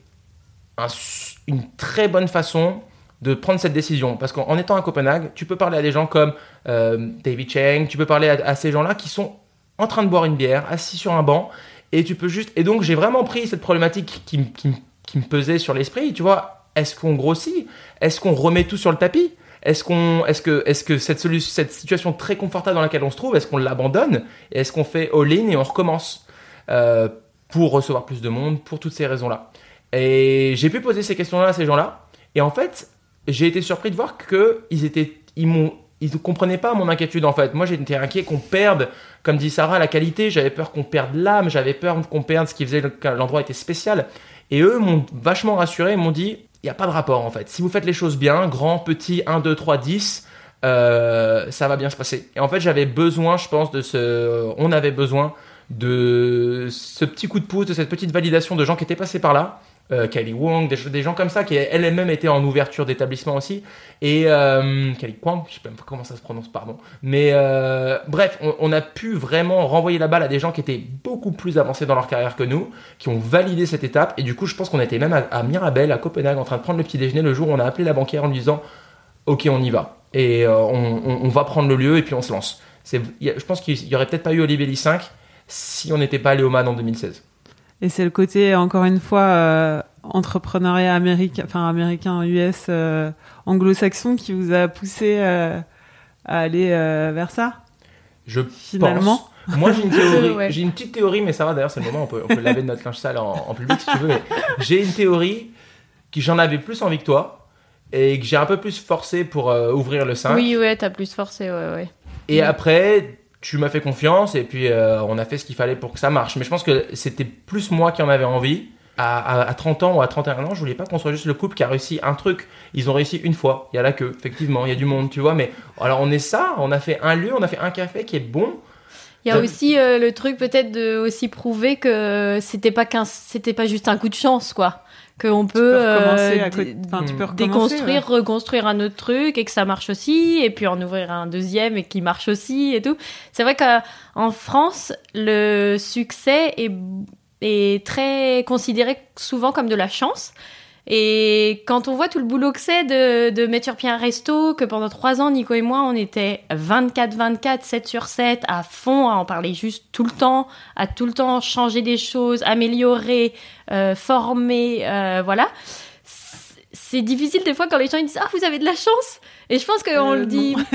une très bonne façon de prendre cette décision. Parce qu'en en étant à Copenhague, tu peux parler à des gens comme euh, David Cheng, tu peux parler à, à ces gens-là qui sont en train de boire une bière, assis sur un banc, et tu peux juste... Et donc j'ai vraiment pris cette problématique qui, qui me pesait sur l'esprit, tu vois, est-ce qu'on grossit? Est-ce qu'on remet tout sur le tapis? Est-ce que, cette, situation très confortable dans laquelle on se trouve, est-ce qu'on l'abandonne Est-ce qu'on fait all-in et on recommence euh, pour recevoir plus de monde, pour toutes ces raisons-là? Et j'ai pu poser ces questions-là à ces gens-là. Et en fait, j'ai été surpris de voir que ils ne comprenaient pas mon inquiétude en fait. Moi, j'étais inquiet qu'on perde, comme dit Sarah, la qualité. J'avais peur qu'on perde l'âme. J'avais peur qu'on perde ce qui faisait que l'endroit était spécial. Et eux m'ont vachement rassuré. M'ont dit, il n'y a pas de rapport en fait. Si vous faites les choses bien, grand, petit, 1, 2, 3, 10, euh, ça va bien se passer. Et en fait, j'avais besoin, je pense, de ce, on avait besoin de ce petit coup de pouce, de cette petite validation de gens qui étaient passés par là. Euh, Kelly Wong, des, gens comme ça qui elle-même étaient en ouverture d'établissement aussi. Et euh, Kelly Kwang, je sais même pas comment ça se prononce, pardon. Mais euh, bref, on, a pu vraiment renvoyer la balle à des gens qui étaient beaucoup plus avancés dans leur carrière que nous, qui ont validé cette étape. Et du coup, je pense qu'on était même à, à Mirabel, à Copenhague, en train de prendre le petit déjeuner le jour où on a appelé la banquière en lui disant Ok, on y va. Et on, va prendre le lieu et puis on se lance. Je pense qu'il y aurait peut-être pas eu Olibelli 5 si on n'était pas allé au MAD en 2016. Et c'est le côté, encore une fois, euh, entrepreneuriat américain, enfin américain, US, euh, anglo-saxon qui vous a poussé euh, à aller euh, vers ça? Je Finalement. pense. Moi, j'ai une [LAUGHS] théorie. Ouais. J'ai une petite théorie, mais ça va. D'ailleurs, c'est le moment. On peut, on peut laver notre linge sale en, en public si tu veux. mais J'ai une théorie que j'en avais plus envie que toi et que j'ai un peu plus forcé pour euh, ouvrir le 5. oui ouais t'as plus forcé ouais ouais Et après, tu m'as fait confiance et puis euh, on a fait ce qu'il fallait pour que ça marche. Mais je pense que c'était plus moi qui en avais envie. À, à- à 30 ans ou à 31 ans, je voulais pas qu'on soit juste le couple qui a réussi un truc. Ils ont réussi une fois. Il y a la queue, effectivement, il y a du monde, tu vois. Mais alors on est ça, on a fait un lieu, on a fait un café qui est bon. Il y a aussi euh, le truc peut-être de aussi prouver que c'était pas qu'un c'était pas juste un coup de chance quoi. Qu'on peut, euh, à côté- dé- enfin, tu peux recommencer, déconstruire reconstruire un autre truc et que ça marche aussi et puis en ouvrir un deuxième et qui marche aussi et tout. C'est vrai qu'en France le succès est est très considéré souvent comme de la chance Et quand on voit tout le boulot que c'est de, de mettre sur pied un resto, que pendant trois ans, Nico et moi, on était 24-24, 7 sur 7, à fond, à en parler juste tout le temps, à tout le temps changer des choses, améliorer, euh, former, euh, voilà. C'est difficile des fois quand les gens ils disent Ah, vous avez de la chance Et je pense qu'on Euh, le dit, [LAUGHS]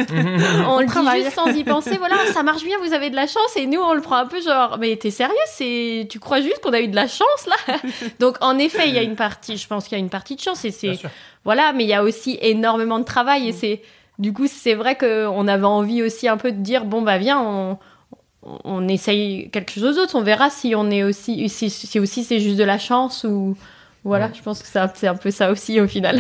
on le dit juste sans y penser. Voilà, ça marche bien, vous avez de la chance. Et nous, on le prend un peu genre Mais t'es sérieux c'est... Tu crois juste qu'on a eu de la chance là? [LAUGHS] Donc en effet, il y a une partie, je pense qu'il y a une partie de chance. Et c'est voilà, mais il y a aussi énormément de travail et c'est du coup c'est vrai qu'on avait envie aussi un peu de dire bon bah viens on, on essaye quelque chose d'autre, on verra si on est aussi si, si aussi c'est juste de la chance ou voilà, Ouais. je pense que c'est un, c'est un peu ça aussi au final.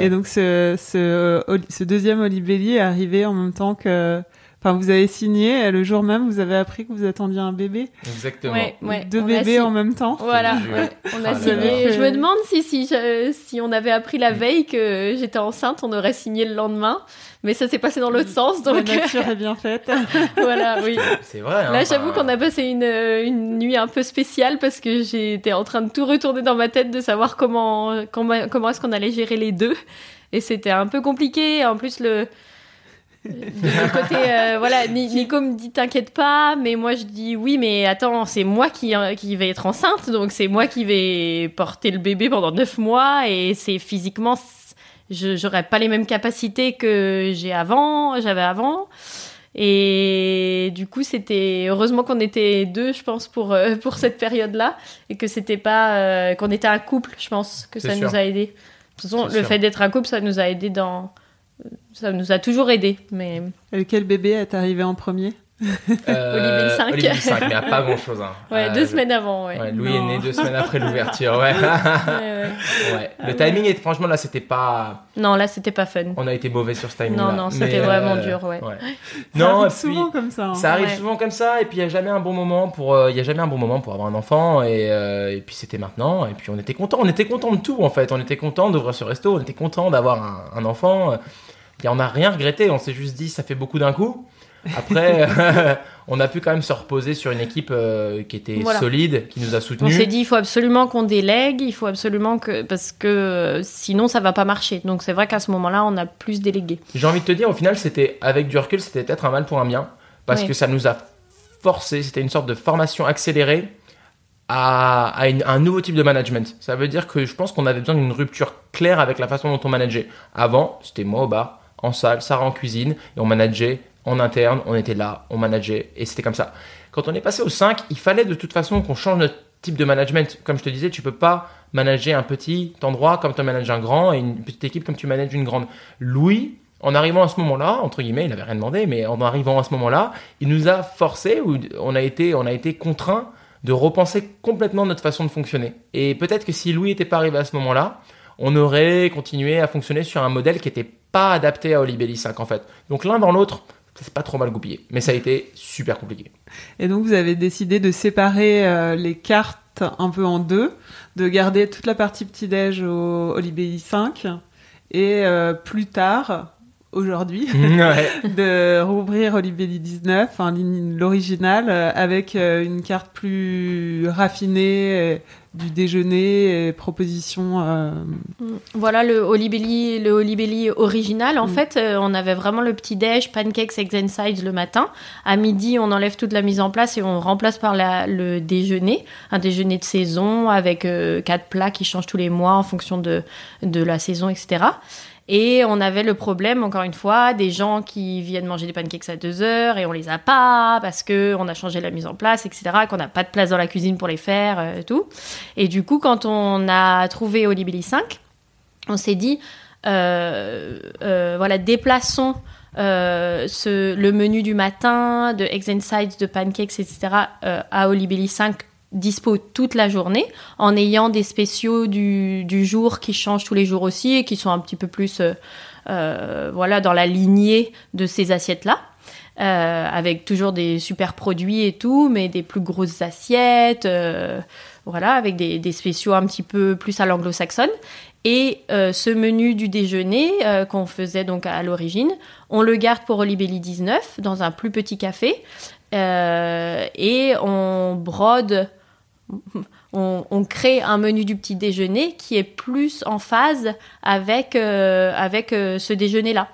Et donc ce, ce, Oli- ce deuxième Olibelli est arrivé en même temps que... Enfin, vous avez signé, et le jour même, vous avez appris que vous attendiez un bébé. Exactement. Ouais, ouais. Deux on bébés en même temps. Voilà, ouais, on a Ah signé. Je me demande si si je- si on avait appris la veille que j'étais enceinte, on aurait signé le lendemain, mais ça s'est passé dans l'autre sens La donc nature est bien faite. [LAUGHS] voilà, oui. C'est vrai. hein, Là, j'avoue enfin, qu'on a passé une, une nuit un peu spéciale parce que j'étais en train de tout retourner dans ma tête de savoir comment, comment, comment est-ce qu'on allait gérer les deux. Et c'était un peu compliqué. En plus, le, le côté, euh, voilà, [LAUGHS] Nico me dit t'inquiète pas, mais moi je dis oui, mais attends, c'est moi qui, euh, qui vais être enceinte, donc c'est moi qui vais porter le bébé pendant neuf mois et c'est physiquement, je j'aurais pas les mêmes capacités que j'ai avant, j'avais avant. Et du coup, c'était heureusement qu'on était deux, je pense, pour euh, [LAUGHS] pour cette période-là, et que c'était pas euh, qu'on était un couple. Je pense que ça sûr. nous a aidé. De toute façon, le sûr. fait d'être un couple, ça nous a aidé dans, ça nous a toujours aidé. Mais Et quel bébé est arrivé en premier euh, [LAUGHS] Olivier le cinq. Olivier le 5, mais à pas grand chose. Hein. ouais, Euh, deux je- semaines avant, ouais. Ouais, Louis Non. est né deux semaines après [LAUGHS] l'ouverture. Ouais. Ouais, ouais. ouais. Le timing est franchement là, c'était pas. Non, là, c'était pas fun. On a été mauvais sur ce timing. Non, non, c'était vraiment dur, ouais. Ça Non, arrive et puis- souvent comme ça. hein. Ça arrive Ouais. souvent comme ça, et puis il n'y a jamais un bon moment pour, euh, il y a jamais un bon moment pour avoir un enfant, et, euh, et puis c'était maintenant, et puis on était content, on était content de tout en fait, on était content d'ouvrir ce resto, on était content d'avoir un, un enfant, et on n'a rien regretté, on s'est juste dit ça fait beaucoup d'un coup. Après, [LAUGHS] [LAUGHS] on a pu quand même se reposer sur une équipe euh, qui était Voilà. solide, qui nous a On soutenus. s'est dit, il faut absolument qu'on délègue, il faut absolument que. Parce que euh, sinon, ça va pas marcher. Donc, c'est vrai qu'à ce moment-là, on a plus délégué. J'ai envie de te dire, au final, c'était avec du recul, c'était peut-être un mal pour un bien, parce Oui. que ça nous a forcé, c'était une sorte de formation accélérée à, à une- un nouveau type de management. Ça veut dire que je pense qu'on avait besoin d'une rupture claire avec la façon dont on manageait. Avant, c'était moi au bar, en salle, Sarah en cuisine, et on manageait en interne, on était là, on manageait, et c'était comme ça. Quand on est passé au 5, il fallait de toute façon qu'on change notre type de management. Comme je te disais, tu peux pas manager un petit endroit comme tu manages un grand et une petite équipe comme tu manages une grande. Louis, en arrivant à ce moment-là, entre guillemets, il n'avait rien demandé, mais en arrivant à ce moment-là, il nous a forcé, ou on a été, on a été contraint de repenser complètement notre façon de fonctionner. Et peut-être que si Louis n'était pas arrivé à ce moment-là, on aurait continué à fonctionner sur un modèle qui n'était pas adapté à Olibelli 5 en fait. Donc l'un dans l'autre, ça s'est pas trop mal goupillé, mais ça a été super compliqué. Et donc vous avez décidé de séparer euh, les cartes un peu en deux, de garder toute la partie petit-déj au Olibelli 5 et euh, plus tard, aujourd'hui, [LAUGHS] ouais. [LAUGHS] de rouvrir Olibelli 19, en ligne- l'original, euh, avec une carte plus raffinée du déjeuner et propositions. euh, Voilà le Olibelli, le Olibelli original. En Mm. fait, euh, on avait vraiment le petit déj, pancakes, eggs and sides le matin. À midi, on enlève toute la mise en place et on remplace par la- le déjeuner, un déjeuner de saison avec euh, quatre plats qui changent tous les mois en fonction de, de la saison, etc. Et on avait le problème, encore une fois, des gens qui viennent manger des pancakes à 2 heures et on les a pas parce que on a changé la mise en place, etc. Qu'on n'a pas de place dans la cuisine pour les faire, euh, tout. Et du coup, quand on a trouvé Olibelli 5, on s'est dit, euh, euh, voilà, déplaçons euh, ce, le menu du matin de eggs and sides, de pancakes, etc. à Olibelli 5 dispo toute la journée en ayant des spéciaux du, du jour qui changent tous les jours aussi et qui sont un petit peu plus euh, euh, voilà dans la lignée de ces assiettes là euh, avec toujours des super produits et tout mais des plus grosses assiettes voilà avec des, des spéciaux un petit peu plus à l'anglo-saxonne. Et ce menu du déjeuner qu'on faisait donc à l'origine, on le garde pour Olibelli 19 dans un plus petit café euh, et on brode on, crée un menu du petit déjeuner qui est plus en phase avec, euh, euh, ce déjeuner-là.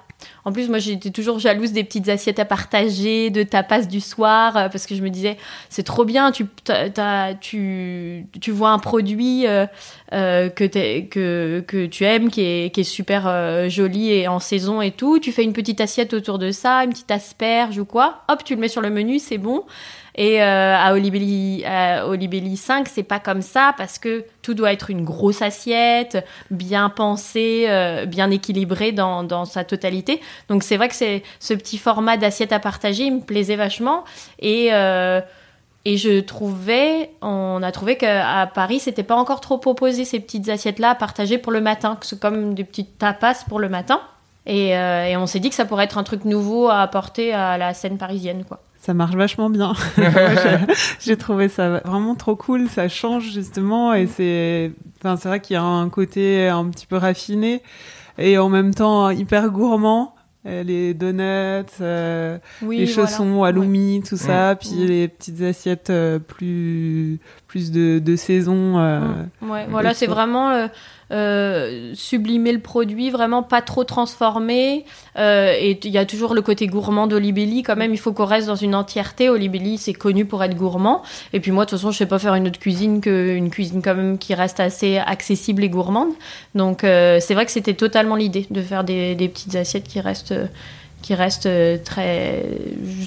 En plus, moi, j'étais toujours jalouse des petites assiettes à partager, de tapas du soir, euh, parce que je me disais, c'est trop bien, tu, tu, tu vois un produit euh, euh, que, tu aimes, qui est, super joli et en saison et tout, tu fais une petite assiette autour de ça, une petite asperge ou quoi, hop, tu le mets sur le menu, c'est bon. Et euh, à Olibelli, à Olibelli 5, c'est pas comme ça parce que tout doit être une grosse assiette, bien pensée, euh, bien équilibrée dans, sa totalité. Donc c'est vrai que ce petit format d'assiette à partager, il me plaisait vachement. Et, euh, je trouvais, on a trouvé qu'à Paris, c'était pas encore trop proposé ces petites assiettes-là à partager pour le matin, que c'est comme des petites tapas pour le matin. Et, euh, et on s'est dit que ça pourrait être un truc nouveau à apporter à la scène parisienne, quoi. Ça marche vachement bien. [LAUGHS] J'ai- trouvé ça vraiment trop cool. Ça change justement et c'est, enfin, c'est vrai qu'il y a un côté un petit peu raffiné et en même temps hyper gourmand. Euh, Les donuts, euh, Oui, les voilà. chaussons halloumi, tout ça, puis Mm. les petites assiettes euh, plus plus de, de saison. euh, Mm. Ouais, voilà, c'est vraiment euh, euh, sublimer le produit, vraiment pas trop transformer. Et il y a toujours le côté gourmand d'Olibelli, quand même, il faut qu'on reste dans une entièreté. Olibelli, c'est connu pour être gourmand. Et puis moi, de toute façon, je sais pas faire une autre cuisine qu'une cuisine quand même qui reste assez accessible et gourmande. Donc c'est vrai que c'était totalement l'idée de faire des, des petites assiettes qui restent, qui restent très,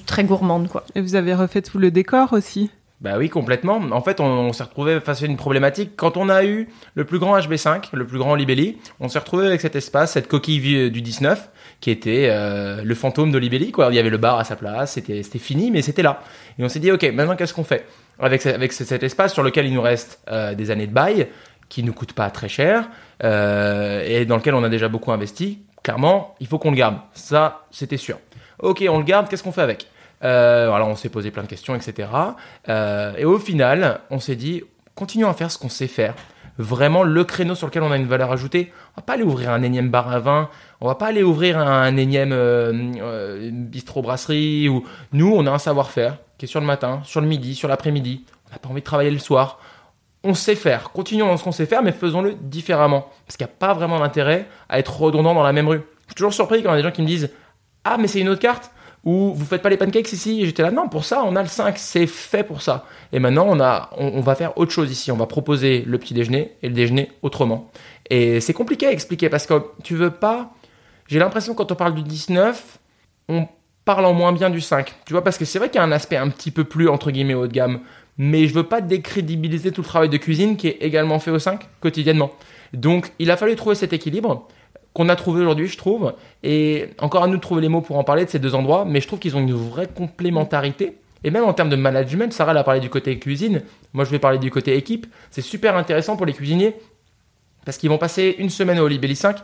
très gourmandes, quoi. Et vous avez refait tout le décor aussi? Bah oui, complètement. En fait, on, s'est retrouvé face à une problématique. Quand on a eu le plus grand HB5, le plus grand Libelli, on s'est retrouvé avec cet espace, cette coquille vide du 19, qui était euh, le fantôme de Libelli. Il y avait le bar à sa place, c'était fini, mais c'était là. Et on s'est dit, ok, maintenant qu'est-ce qu'on fait avec, avec ce- cet espace sur lequel il nous reste euh, des années de bail, qui nous coûte pas très cher, euh, et dans lequel on a déjà beaucoup investi. Clairement, il faut qu'on le garde. Ça, c'était sûr. Ok, on le garde, qu'est-ce qu'on fait avec? Euh, voilà, on s'est posé plein de questions, etc. Euh, et au final, on s'est dit, continuons à faire ce qu'on sait faire. Vraiment le créneau sur lequel on a une valeur ajoutée. On va pas aller ouvrir un énième bar à vin. On va pas aller ouvrir un, énième euh, euh, bistrot brasserie. Ou nous, on a un savoir-faire qui est sur le matin, sur le midi, sur l'après-midi. On n'a pas envie de travailler le soir. On sait faire. Continuons dans ce qu'on sait faire, mais faisons-le différemment. Parce qu'il n'y a pas vraiment d'intérêt à être redondant dans la même rue. Je suis toujours surpris quand il y a des gens qui me disent Ah, mais c'est une autre carte ou vous faites pas les pancakes ici j'étais là, non, pour ça, on a le 5, c'est fait pour ça. Et maintenant, on, a, on, va faire autre chose ici. On va proposer le petit déjeuner et le déjeuner autrement. Et c'est compliqué à expliquer parce que tu veux pas. J'ai l'impression quand on parle du 19, on parle en moins bien du 5. Tu vois, parce que c'est vrai qu'il y a un aspect un petit peu plus, entre guillemets, haut de gamme. Mais je veux pas décrédibiliser tout le travail de cuisine qui est également fait au 5 quotidiennement. Donc, il a fallu trouver cet équilibre qu'on a trouvé aujourd'hui, je trouve. Et encore à nous de trouver les mots pour en parler de ces deux endroits, mais je trouve qu'ils ont une vraie complémentarité. Et même en termes de management, Sarah elle a parlé du côté cuisine, moi je vais parler du côté équipe. C'est super intéressant pour les cuisiniers parce qu'ils vont passer une semaine au Libelli 5.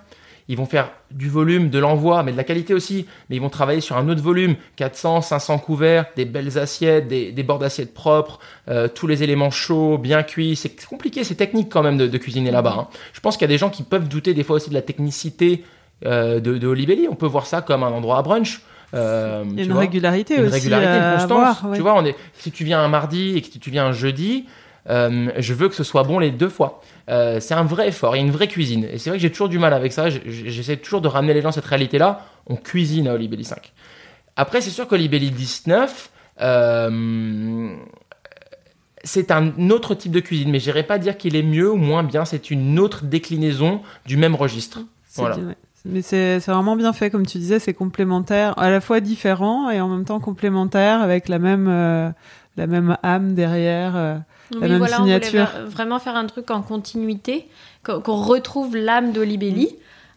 Ils vont faire du volume, de l'envoi, mais de la qualité aussi. Mais ils vont travailler sur un autre volume, 400, 500 couverts, des belles assiettes, des, des bords d'assiettes propres, euh, tous les éléments chauds, bien cuits. C'est compliqué, c'est technique quand même de, de cuisiner là-bas. hein. Je pense qu'il y a des gens qui peuvent douter des fois aussi de la technicité euh, de, de Olibelli. On peut voir ça comme un endroit à brunch. Euh, Il y a tu une vois. régularité Une aussi régularité, une à constance. avoir, ouais. Tu vois, on est, si tu viens un mardi et que tu viens un jeudi, euh, je veux que ce soit bon les deux fois. Euh, c'est un vrai effort, il y a une vraie cuisine. Et c'est vrai que j'ai toujours du mal avec ça. J'essaie toujours de ramener les gens à cette réalité-là. On cuisine à Olibelli 5. Après, c'est sûr qu'Olibelli 19, euh, c'est un autre type de cuisine. Mais je n'irais pas dire qu'il est mieux ou moins bien. C'est une autre déclinaison du même registre. C'est Voilà. bien, ouais. Mais c'est c'est vraiment bien fait, comme tu disais, c'est complémentaire, à la fois différent et en même temps complémentaire avec la même, euh, la même âme derrière. Euh. La même voilà, signature. on voulait vraiment faire un truc en continuité, qu'on retrouve l'âme d'Olibelli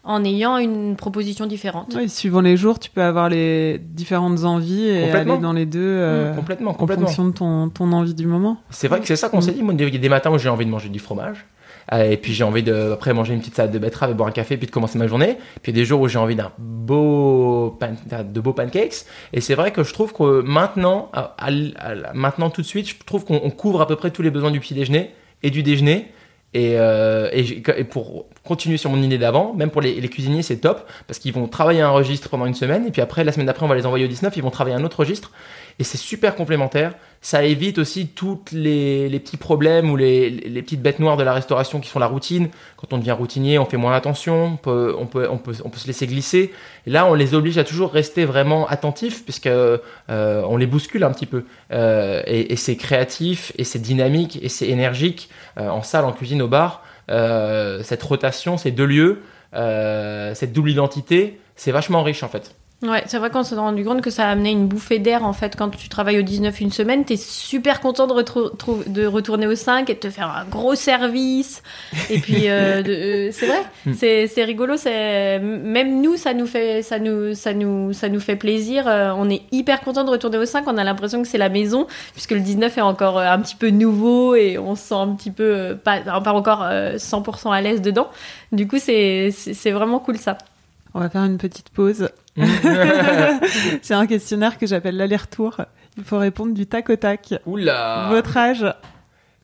Mm. en ayant une proposition différente. Oui, suivant les jours, tu peux avoir les différentes envies et aller dans les deux euh, complètement, en complètement. fonction de ton, ton envie du moment. C'est vrai que c'est ça qu'on Mm. s'est dit. Moi, il y a des matins où j'ai envie de manger du fromage. Euh, et puis j'ai envie de après manger une petite salade de betterave et boire un café puis de commencer ma journée. Puis des jours où j'ai envie d'un beau de beaux pancakes. Et c'est vrai que je trouve que maintenant, maintenant tout de suite, je trouve qu'on on couvre à peu près tous les besoins du petit déjeuner et du déjeuner. Et, euh, et pour continuer sur mon idée d'avant, même pour les, cuisiniers, c'est top parce qu'ils vont travailler un registre pendant une semaine et puis après la semaine d'après on va les envoyer au 19, ils vont travailler un autre registre et c'est super complémentaire, ça évite aussi toutes les, petits problèmes ou les, petites bêtes noires de la restauration qui sont la routine. Quand on devient routinier, on fait moins attention, on peut, se laisser glisser. Là, on les oblige à toujours rester vraiment attentifs puisque euh, on les bouscule un petit peu. Euh, et et c'est créatif, et c'est dynamique, et c'est énergique euh, en salle, en cuisine, au bar. Euh, cette rotation, ces deux lieux, euh, cette double identité, c'est vachement riche en fait. Ouais, c'est vrai qu'on s'est rendu compte que ça a amené une bouffée d'air en fait. Quand tu travailles au 19 une semaine, t'es super content de, de retourner au 5 et de te faire un gros service. Et puis, euh, euh, c'est vrai, Mm. c'est c'est rigolo. C'est même nous, ça nous fait, ça nous, ça nous, ça nous fait plaisir. Euh, on est hyper content de retourner au 5. On a l'impression que c'est la maison puisque le 19 est encore un petit peu nouveau et on se sent un petit peu euh, pas, pas encore euh, 100% à l'aise dedans. Du coup, c'est vraiment cool ça. On va faire une petite pause. [LAUGHS] J'ai un questionnaire que j'appelle l'aller-retour. Il faut répondre du tac au tac. Oula Votre âge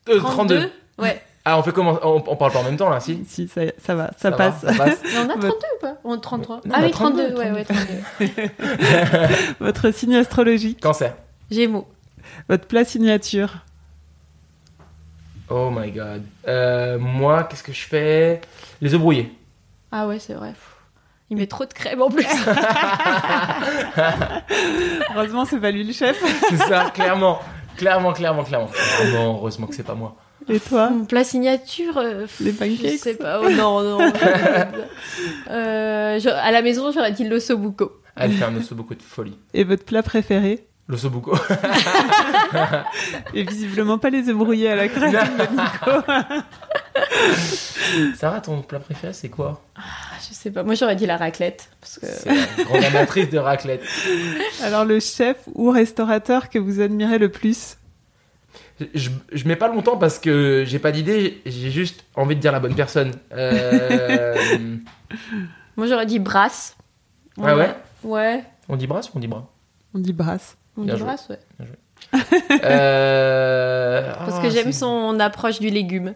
Euh, 32. Ouais. Ah, on fait comment on, on parle pas en même temps là, si Si, ça, ça va, ça, passe. ça passe. Mais on a 32 Votre- ou pas On a 33. Non, ah on a oui, 32, 32, ouais, ouais, 32. [LAUGHS] Votre signe astrologique. Cancer. Gémeaux. Votre plat signature. Oh my god. Euh, moi, qu'est-ce que je fais? Les œufs brouillés. Ah ouais, c'est vrai. Il met trop de crème en plus. [LAUGHS] Heureusement, c'est pas lui le chef. C'est ça, clairement. Clairement, clairement, clairement. Heureusement que c'est pas moi. Et toi Mon plat signature. euh, Les Je pancakes sais pas. Oh, non, non. [LAUGHS] Euh, je- à la maison, j'aurais dit l'ossobuco. Elle fait un ossobuco de folie. Et votre plat préféré L'ossobuco. [LAUGHS] Et visiblement pas les œufs brouillés à la crème de Nico. [LAUGHS] Sarah, ton plat préféré, c'est quoi? Ah, je sais pas. Moi, j'aurais dit la raclette. Parce que... C'est la grande amatrice de raclette. [LAUGHS] Alors le chef ou restaurateur que vous admirez le plus? Je, je mets pas longtemps parce que j'ai pas d'idée, j'ai juste envie de dire la bonne personne. Euh, [LAUGHS] Moi, j'aurais dit brasse. Ah ouais? Ouais. on dit brasse ou on dit bras? On dit brasse. On Bien dit joué. brasse, ouais. Euh, Parce ah, que j'aime c'est- son approche du légume.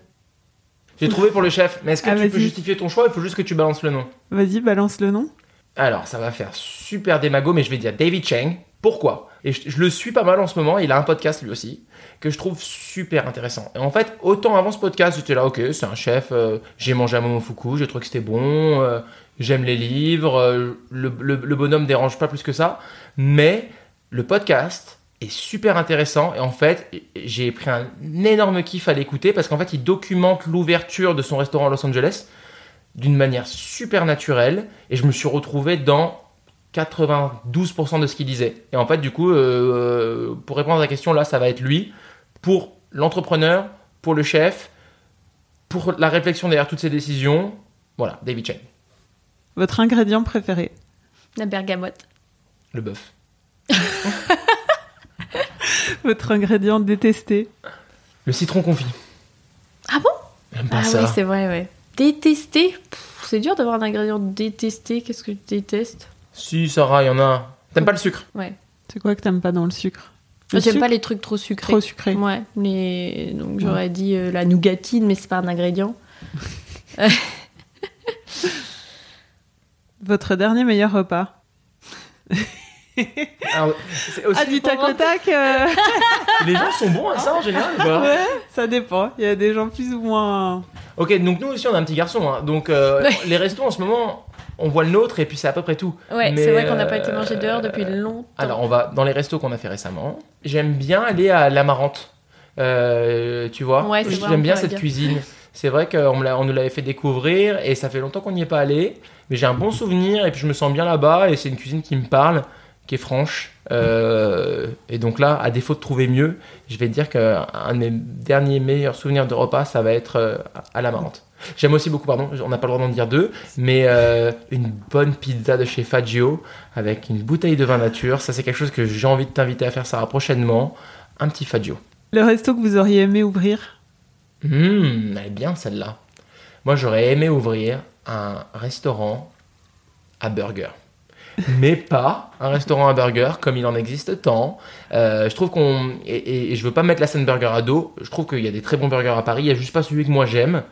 J'ai trouvé pour le chef, mais est-ce que Ah, tu peux justifier ton choix? Il faut juste que tu balances le nom. Vas-y, balance le nom. Alors, ça va faire super démago, mais je vais dire David Chang. Pourquoi? Et je, je le suis pas mal en ce moment, il a un podcast lui aussi, que je trouve super intéressant. Et en fait, autant avant ce podcast, j'étais là, ok, c'est un chef, euh, j'ai mangé à Momofuku, j'ai trouvé que c'était bon, euh, j'aime les livres, euh, le, le- le bonhomme dérange pas plus que ça, mais le podcast est super intéressant et en fait j'ai pris un énorme kiff à l'écouter parce qu'en fait il documente l'ouverture de son restaurant à Los Angeles d'une manière super naturelle et je me suis retrouvé dans 92% de ce qu'il disait. Et en fait, du coup, euh, pour répondre à la question, là, ça va être lui. Pour l'entrepreneur, pour le chef, pour la réflexion derrière toutes ces décisions, voilà, David Chen, Votre ingrédient préféré? La bergamote. le bœuf. [LAUGHS] [LAUGHS] Votre ingrédient détesté Le citron confit. Ah bon? J'aime pas Ah ça. oui, c'est vrai, ouais. Détester Pff, C'est dur d'avoir un ingrédient détesté. Qu'est-ce que je déteste? Si, Sarah, il y en a un. T'aimes pas le sucre? Ouais. C'est quoi que t'aimes pas dans le sucre? Le J'aime sucre pas les trucs trop sucrés. Trop sucré. Ouais, les... donc j'aurais dit euh, la nougatine, mais c'est pas un ingrédient. [LAUGHS] Votre dernier meilleur repas [LAUGHS] Alors, c'est aussi- Ah, du tac au tac euh, [LAUGHS] Les gens sont bons à ça en général ou pas Ouais, ça dépend. Il y a des gens plus ou moins. Ok, donc nous aussi on a un petit garçon. hein. Donc euh, Ouais. les restos en ce moment, on voit le nôtre et puis c'est à peu près tout. Ouais, c'est vrai qu'on n'a pas euh, été manger dehors depuis longtemps. Alors, on va dans les restos qu'on a fait récemment. J'aime bien aller à l'Amarante. Euh, tu vois Ouais, c'est vrai, on J'aime bien cette dire. cuisine. C'est vrai qu'on on nous l'avait fait découvrir et ça fait longtemps qu'on n'y est pas allé. Mais j'ai un bon souvenir et puis je me sens bien là-bas et c'est une cuisine qui me parle, qui est franche. Euh, et donc là, à défaut de trouver mieux, je vais te dire qu'un de mes derniers meilleurs souvenirs de repas, ça va être euh, à l'Amarante. J'aime aussi beaucoup, pardon, on n'a pas le droit d'en dire deux, mais euh, une bonne pizza de chez Fagio avec une bouteille de vin nature. Ça, c'est quelque chose que j'ai envie de t'inviter à faire, Sarah, prochainement. Un petit Fagio. Le resto que vous auriez aimé ouvrir? Hum, elle est bien celle-là. Moi, j'aurais aimé ouvrir un restaurant à burger. Mais pas un restaurant à burger comme il en existe tant. Euh, je trouve qu'on. Et, et- et je veux pas mettre la scène burger à dos. Je trouve qu'il y a des très bons burgers à Paris. Il y a juste pas celui que moi j'aime.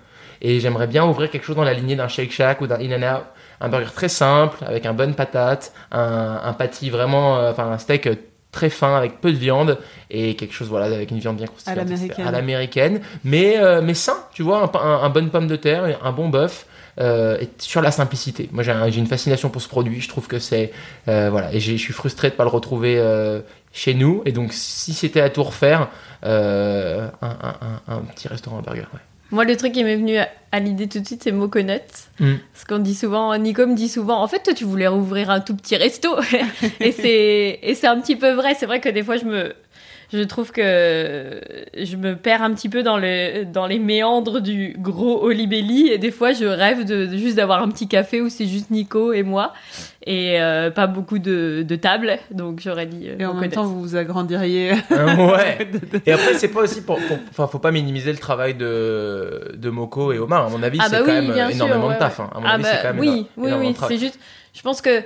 Et j'aimerais bien ouvrir quelque chose dans la lignée d'un Shake Shack ou d'un In-N-Out. Un burger très simple, avec un bonne patate, un, un patty vraiment. euh, Enfin, un steak très fin avec peu de viande et quelque chose voilà avec une viande bien constituée À l'américaine. à l'américaine mais euh, mais sain tu vois un, un, un bonne pomme de terre un bon bœuf euh, et sur la simplicité moi j'ai un- j'ai une fascination pour ce produit je trouve que c'est euh, voilà et je suis frustré de pas le retrouver euh, chez nous et donc si c'était à tout refaire un, un- un- un petit restaurant à burger ouais. Moi, le truc qui m'est venu à, à l'idée tout de suite, c'est Moconuts. Mm. Parce qu'on dit souvent, Nico me dit souvent, en fait, toi, tu voulais rouvrir un tout petit resto. [LAUGHS] et c'est un petit peu vrai. C'est vrai que des fois, je me. Je trouve que je me perds un petit peu dans, le, dans les méandres du gros Olibelli et des fois je rêve de, de juste d'avoir un petit café où c'est juste Nico et moi et euh, pas beaucoup de, de tables donc j'aurais dit euh, Et en même temps, vous vous agrandiriez. Euh, ouais. [LAUGHS] Et après, c'est pas aussi pour, enfin, faut pas minimiser le travail de, de Moko et Omar. À mon avis, Ah c'est bah quand oui, même bien énormément sûr, de ouais, taf. ouais. hein. À mon Ah avis, bah c'est quand même oui, oui, oui. de. C'est juste, je pense que,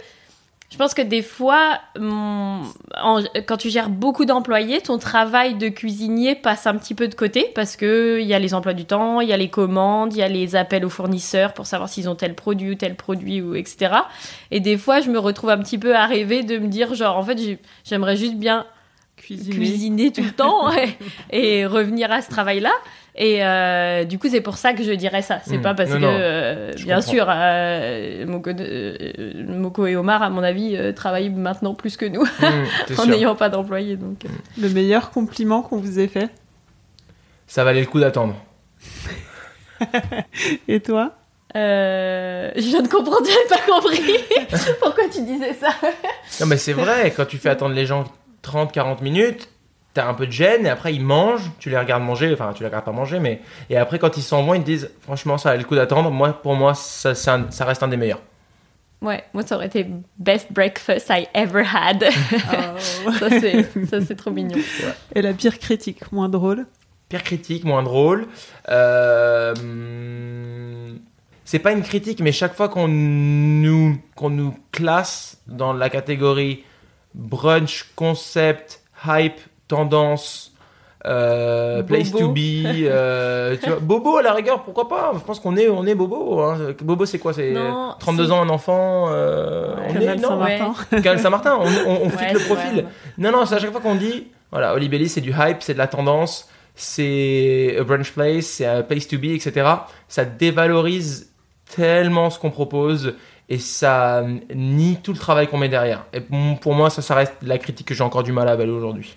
je pense que des fois, en- quand tu gères beaucoup d'employés, ton travail de cuisinier passe un petit peu de côté parce que il y a les emplois du temps, il y a les commandes, il y a les appels aux fournisseurs pour savoir s'ils ont tel produit ou tel produit ou etc. Et des fois, je me retrouve un petit peu à rêver de me dire genre en fait, j'ai- j'aimerais juste bien Cuisiner. cuisiner tout le temps et, et revenir à ce travail-là. Et euh, du coup, c'est pour ça que je dirais ça. C'est Mm. pas parce Non, que, non, euh, bien comprends. sûr, euh, Moko, euh, Moko et Omar, à mon avis, euh, travaillent maintenant plus que nous, t'es [LAUGHS] en n'ayant pas d'employés. Donc, euh. Le meilleur compliment qu'on vous ait fait Ça valait le coup d'attendre. [LAUGHS] Et toi? Euh, je viens de comprendre, j'avais pas compris [LAUGHS] pourquoi tu disais ça? Non, mais c'est vrai, quand tu fais attendre les gens 30, 40 minutes, t'as un peu de gêne et après ils mangent, tu les regardes manger, enfin tu les regardes pas manger, mais. Et après, quand ils s'en vont, ils te disent franchement, ça valait le coup d'attendre. Moi, pour moi, ça, reste un des meilleurs. Ouais, moi, ça aurait été best breakfast I ever had. [LAUGHS] ça, c'est, ça, c'est trop mignon. Et la pire critique, moins drôle? Pire critique, moins drôle. Euh, c'est pas une critique, mais chaque fois qu'on nous, qu'on nous classe dans la catégorie brunch, concept, hype, tendance, euh, place to be, [LAUGHS] euh, tu vois, bobo à la rigueur, pourquoi pas? Je pense qu'on est, on est bobo. hein. Bobo, c'est quoi? C'est Non, 32 c'est- ans, un enfant. euh, Ouais. on Canal est, Saint-Martin. Canal Saint-Martin, on, on, on fit Ouais, le profil. vrai. Non, non, c'est à chaque fois qu'on dit, voilà, Olibelli, c'est du hype, c'est de la tendance, c'est a brunch place, c'est un place to be, etc. Ça dévalorise tellement ce qu'on propose et ça nie tout le travail qu'on met derrière. Et pour pour moi, ça, ça reste la critique que j'ai encore du mal à avaler aujourd'hui.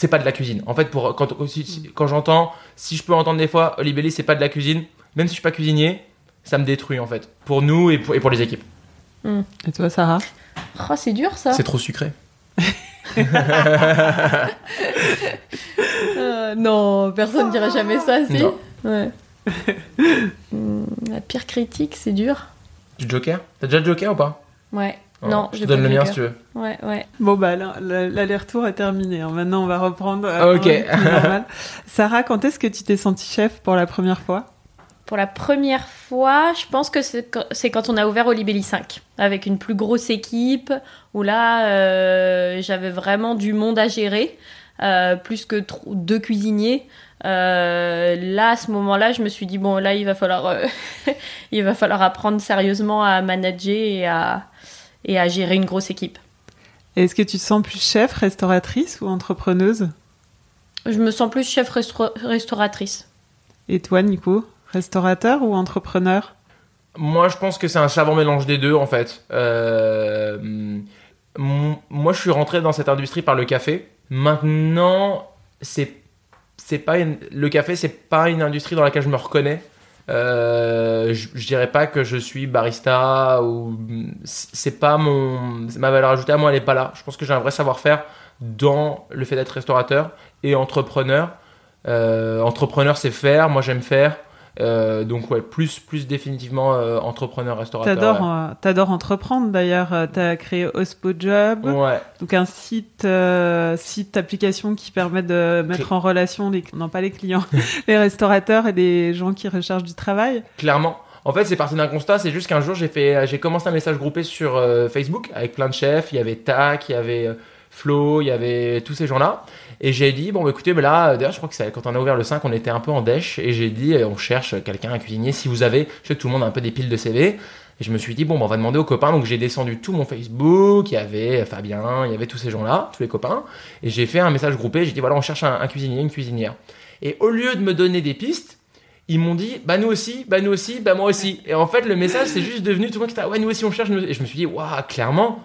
C'est pas de la cuisine. En fait, pour, quand, si- si- quand j'entends, si je peux entendre des fois, Olibelli, c'est pas de la cuisine, même si je suis pas cuisinier, ça me détruit en fait. Pour nous et pour, et pour les équipes. Et toi, Sarah? Oh, c'est dur ça. C'est trop sucré. [LAUGHS] Euh, non, personne ne dirait jamais ça, si. Non. Ouais. Hmm, la pire critique, c'est dur. Du Joker? T'as déjà le Joker ou pas? Ouais. Non, je te donne le mien si tu veux. Ouais, ouais. Bon, bah, l'aller-retour est terminé. hein. Maintenant, on va reprendre. euh, Ok. [LAUGHS] normal. Sarah, quand est-ce que tu t'es sentie chef pour la première fois? Pour la première fois, je pense que c'est quand- on a ouvert Olibelli 5, avec une plus grosse équipe, où là, euh, j'avais vraiment du monde à gérer, euh, plus que deux cuisiniers. Euh, là, à ce moment-là, je me suis dit, bon, là, il va falloir, euh, [LAUGHS] il va falloir apprendre sérieusement à manager et à, et à gérer une grosse équipe. Est-ce que tu te sens plus chef, restauratrice ou entrepreneuse? Je me sens plus chef restau- restauratrice. Et toi, Nico Restaurateur ou entrepreneur? Moi, je pense que c'est un savant mélange des deux, en fait. Euh, moi, je suis rentré dans cette industrie par le café. Maintenant, c'est c'est pas une- le café, c'est pas une industrie dans laquelle je me reconnais. Euh, je, dirais pas que je suis barista ou c'est pas mon ma valeur ajoutée à moi, elle est pas là. Je pense que j'ai un vrai savoir-faire dans le fait d'être restaurateur et entrepreneur. Euh, entrepreneur, c'est faire. Moi, j'aime faire. Euh, donc ouais, plus plus définitivement euh, entrepreneur restaurateur. T'adores ouais. euh, t'adores entreprendre d'ailleurs. T'as créé Ospo Job, Ouais. donc un site euh, site application qui permet de mettre en relation les non pas les clients, [LAUGHS] les restaurateurs et les gens qui recherchent du travail. Clairement. En fait, c'est parti d'un constat. C'est juste qu'un jour, j'ai fait, j'ai commencé un message groupé sur Facebook avec plein de chefs. Il y avait TAC, il y avait Flo, il y avait tous ces gens-là. Et j'ai dit, bon, bah, écoutez, bah, là, d'ailleurs, je crois que quand on a ouvert le 5, on était un peu en dèche. Et j'ai dit, euh, on cherche quelqu'un, un cuisinier. Si vous avez, je sais que tout le monde a un peu des piles de CV. Et je me suis dit, bon, bah, on va demander aux copains. Donc j'ai descendu tout mon Facebook. Il y avait Fabien, il y avait tous ces gens-là, tous les copains. Et j'ai fait un message groupé. J'ai dit, voilà, on cherche un cuisinier, une cuisinière. Et au lieu de me donner des pistes, ils m'ont dit bah nous aussi, bah nous aussi, bah moi aussi. Et en fait le message c'est juste devenu tout le monde qui était ouais nous aussi on cherche. nous- Et je me suis dit waouh clairement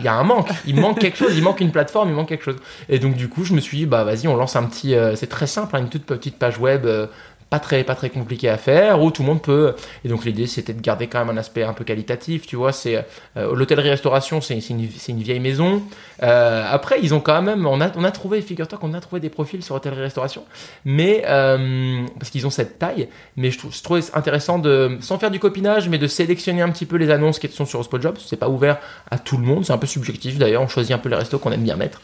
il y a un manque, il manque quelque chose, il manque une plateforme, il manque quelque chose. Et donc du coup je me suis dit bah vas-y on lance un petit, euh, c'est très simple, hein, une toute petite page web. euh, pas très pas très compliqué à faire où tout le monde peut et donc l'idée c'était de garder quand même un aspect un peu qualitatif tu vois c'est euh, l'hôtellerie restauration c'est une, une vieille maison. Euh, après ils ont quand même on a on a trouvé figure-toi qu'on a trouvé des profils sur hôtellerie restauration mais euh, parce qu'ils ont cette taille mais je, trouve, trouvais intéressant de sans faire du copinage mais de sélectionner un petit peu les annonces qui sont sur Spotjob c'est pas ouvert à tout le monde c'est un peu subjectif d'ailleurs on choisit un peu les restos qu'on aime bien mettre.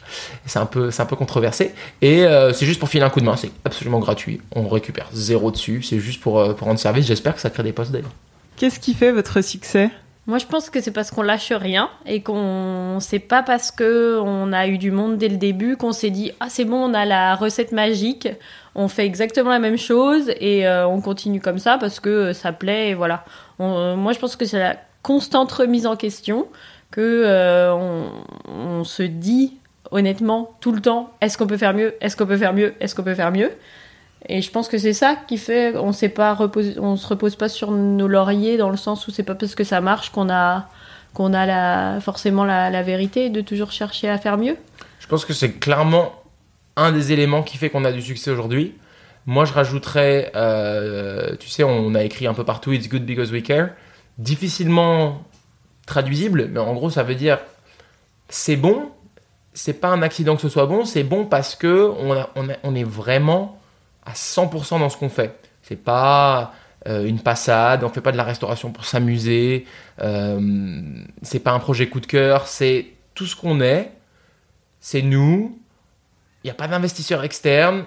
Et c'est un peu c'est un peu controversé. Et euh, c'est juste pour filer un coup de main c'est absolument gratuit on récupère zéro dessus c'est juste pour euh, pour rendre service. J'espère que ça crée des postes d'ailleurs. Qu'est-ce qui fait votre succès? Moi, je pense que c'est parce qu'on lâche rien et qu'on c'est pas parce que on a eu du monde dès le début qu'on s'est dit ah c'est bon, on a la recette magique, on fait exactement la même chose et euh, on continue comme ça parce que euh, ça plaît et voilà. On- euh, moi, je pense que c'est la constante remise en question que euh, on, on se dit honnêtement tout le temps est-ce qu'on peut faire mieux, est-ce qu'on peut faire mieux, est-ce qu'on peut faire mieux? Et je pense que c'est ça qui fait on s'est se repose pas sur nos lauriers dans le sens où c'est pas parce que ça marche qu'on a qu'on a la, forcément la, vérité de toujours chercher à faire mieux. Je pense que c'est clairement un des éléments qui fait qu'on a du succès aujourd'hui. Moi, je rajouterais, euh, tu sais, on a écrit un peu partout It's good because we care. Difficilement traduisible, mais en gros, ça veut dire c'est bon. C'est pas un accident que ce soit bon, c'est bon parce que on, on, on est vraiment à 100% dans ce qu'on fait. C'est pas euh, une passade, on fait pas de la restauration pour s'amuser. Euh, c'est pas un projet coup de cœur, c'est tout ce qu'on est c'est nous. Il n'y a pas d'investisseur externe.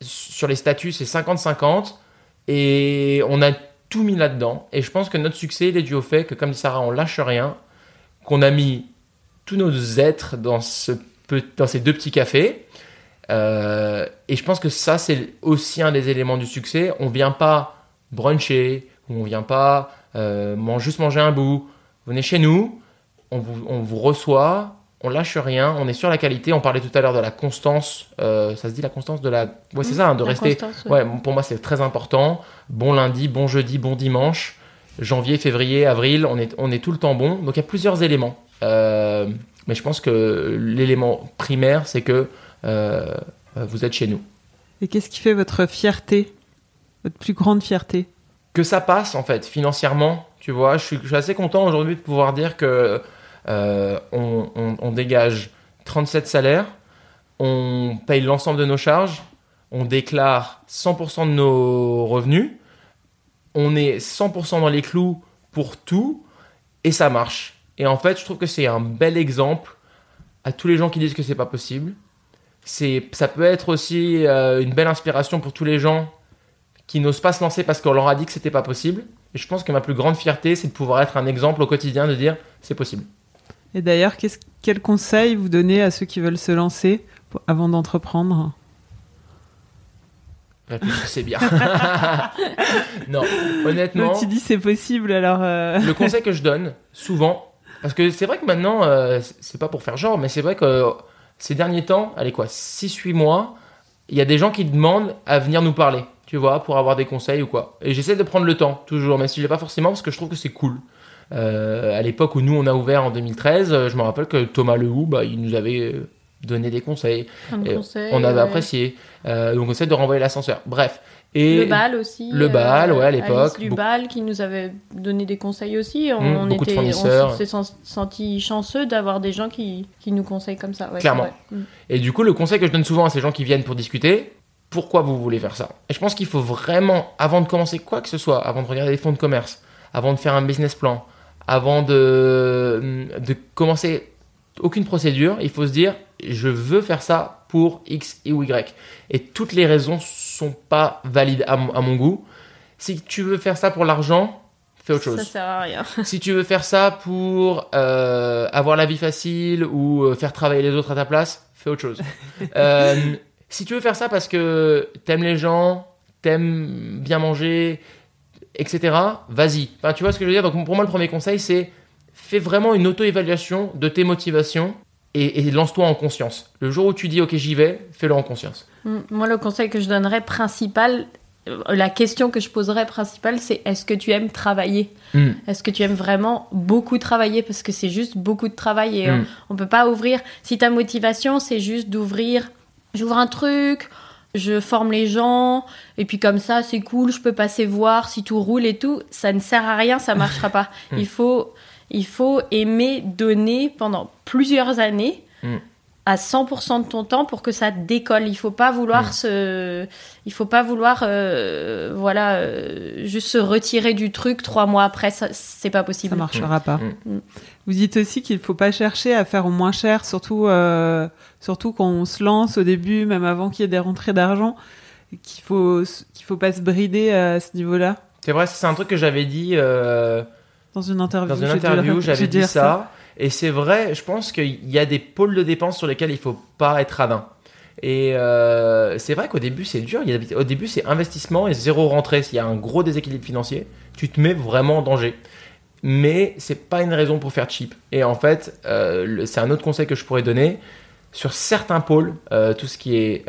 Sur les statuts, c'est 50-50. Et on a tout mis là-dedans. Et je pense que notre succès, il est dû au fait que, comme dit Sarah, on lâche rien. Qu'on a mis tous nos êtres dans, ces deux petits cafés. Euh, et je pense que ça, c'est aussi un des éléments du succès. On vient pas bruncher, ou on vient pas euh, juste manger un bout. Venez chez nous, on vous, on vous reçoit, on lâche rien, on est sur la qualité. On parlait tout à l'heure de la constance. euh, ça se dit la constance de la. Ouais, c'est ça, hein, de rester. ouais. Ouais, pour moi, c'est très important. Bon lundi, bon jeudi, bon dimanche. Janvier, février, avril, on est, on est tout le temps bon. Donc il y a plusieurs éléments. Euh, mais je pense que l'élément primaire, c'est que vous êtes chez nous. Et qu'est-ce qui fait votre fierté Votre plus grande fierté que ça passe en fait financièrement tu vois je suis, je suis assez content aujourd'hui de pouvoir dire que euh, on, on- on dégage 37 salaires on paye l'ensemble de nos charges on déclare 100% de nos revenus on est 100% dans les clous pour tout et ça marche et en fait je trouve que c'est un bel exemple à tous les gens qui disent que c'est pas possible c'est ça peut être aussi euh, une belle inspiration pour tous les gens qui n'osent pas se lancer parce qu'on leur a dit que c'était pas possible. Et je pense que ma plus grande fierté, c'est de pouvoir être un exemple au quotidien de dire c'est possible. Et d'ailleurs, qu'est-ce- quel conseil vous donnez à ceux qui veulent se lancer pour- avant d'entreprendre? Réfléchissez bien. [LAUGHS] [LAUGHS] non, honnêtement, il dit c'est possible, alors... euh, le conseil que je donne souvent, parce que c'est vrai que maintenant, euh, c'est pas pour faire genre, mais c'est vrai que ces derniers temps, allez quoi, 6-8 mois, il y a des gens qui demandent à venir nous parler, tu vois, pour avoir des conseils ou quoi. Et j'essaie de prendre le temps, toujours, même si je l'ai pas forcément, parce que je trouve que c'est cool. Euh, à l'époque où nous on a ouvert en 2013, euh, je me rappelle que Thomas Lehou, bah, il nous avait euh, donné des conseils. Et on avait ouais. apprécié. Euh, donc on essaie de renvoyer l'ascenseur. Bref. Et le bal aussi. Le bal, ouais, à l'époque. Du bal qui nous avait donné des conseils aussi. On, Mmh, on était, on s'est sen- senti chanceux d'avoir des gens qui, qui nous conseillent comme ça. ouais, Clairement. Mmh. Et du coup, le conseil que je donne souvent à ces gens qui viennent pour discuter, pourquoi vous voulez faire ça? Et je pense qu'il faut vraiment, avant de commencer quoi que ce soit, avant de regarder les fonds de commerce, avant de faire un business plan, avant de, de commencer aucune procédure, il faut se dire, je veux faire ça pour X et Y. Et toutes les raisons sont pas valides à mon, à mon goût. Si tu veux faire ça pour l'argent, fais autre chose. Ça sert à rien. [LAUGHS] si tu veux faire ça pour euh, avoir la vie facile ou euh, faire travailler les autres à ta place, fais autre chose. [LAUGHS] Euh, si tu veux faire ça parce que t'aimes les gens, t'aimes bien manger, etc., vas-y. Enfin, tu vois ce que je veux dire? Donc pour moi, le premier conseil, c'est fais vraiment une auto-évaluation de tes motivations et, et lance-toi en conscience. Le jour où tu dis ok j'y vais, fais-le en conscience. Mm, Moi, le conseil que je donnerais principal, euh, la question que je poserais principale, c'est est-ce que tu aimes travailler Mm. Est-ce que tu aimes vraiment beaucoup travailler Parce que c'est juste beaucoup de travail et Mm. on, on peut pas ouvrir. Si ta motivation, c'est juste d'ouvrir, j'ouvre un truc, je forme les gens, et puis comme ça, c'est cool, je peux passer voir si tout roule et tout, ça ne sert à rien, ça marchera pas. [LAUGHS] Il faut, il faut aimer donner pendant plusieurs années. Mm. à 100% de ton temps pour que ça décolle. Il faut pas vouloir Mm. se, il faut pas vouloir, euh, voilà, euh, juste se retirer du truc trois mois après. Ça, c'est pas possible. Ça marchera pas. Mm. Vous dites aussi qu'il faut pas chercher à faire au moins cher, surtout, euh, surtout quand on se lance au début, même avant qu'il y ait des rentrées d'argent, qu'il faut, qu'il faut pas se brider à ce niveau-là. C'est vrai, c'est un truc que j'avais dit euh, Dans une interview, dans une j'avais dit ça. Et c'est vrai, je pense qu'il y a des pôles de dépenses sur lesquels il faut pas être radin. Et euh, c'est vrai qu'au début c'est dur. Il y a- au début c'est investissement et zéro rentrée. S'il y a un gros déséquilibre financier, tu te mets vraiment en danger. Mais c'est pas une raison pour faire cheap. Et en fait, euh, c'est un autre conseil que je pourrais donner sur certains pôles, euh, tout ce qui est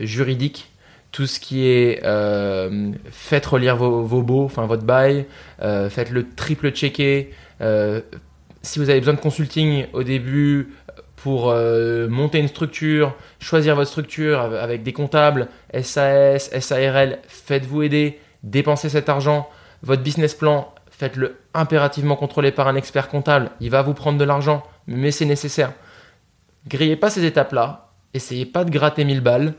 juridique, tout ce qui est euh, faites relire vos, vos baux, enfin votre bail, euh, faites le triple checker. euh, si vous avez besoin de consulting au début pour monter une structure, choisir votre structure av- avec des comptables, SAS, SARL, faites-vous aider, dépensez cet argent. Votre business plan, faites-le impérativement contrôler par un expert comptable. Il va vous prendre de l'argent, mais c'est nécessaire. Grillez pas ces étapes-là. Essayez pas de gratter 1000 balles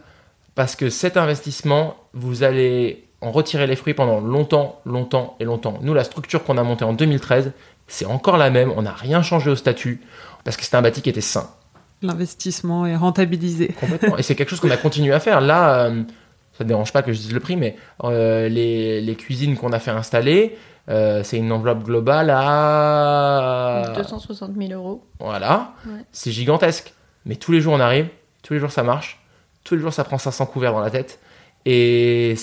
parce que cet investissement, vous allez en retirer les fruits pendant longtemps, longtemps et longtemps. Nous, la structure qu'on a montée en 2013, c'est encore la même. On n'a rien changé au statut parce que c'était un bâti qui était sain. L'investissement est rentabilisé. Complètement. Et c'est quelque chose qu'on a continué à faire. Là, euh, ça ne dérange pas que je dise le prix, mais euh, les, les cuisines qu'on a fait installer, euh, c'est une enveloppe globale à 260 000 euros. Voilà. Ouais. C'est gigantesque. Mais tous les jours, on arrive. Tous les jours, ça marche. Tous les jours, ça prend 500 couverts dans la tête. Et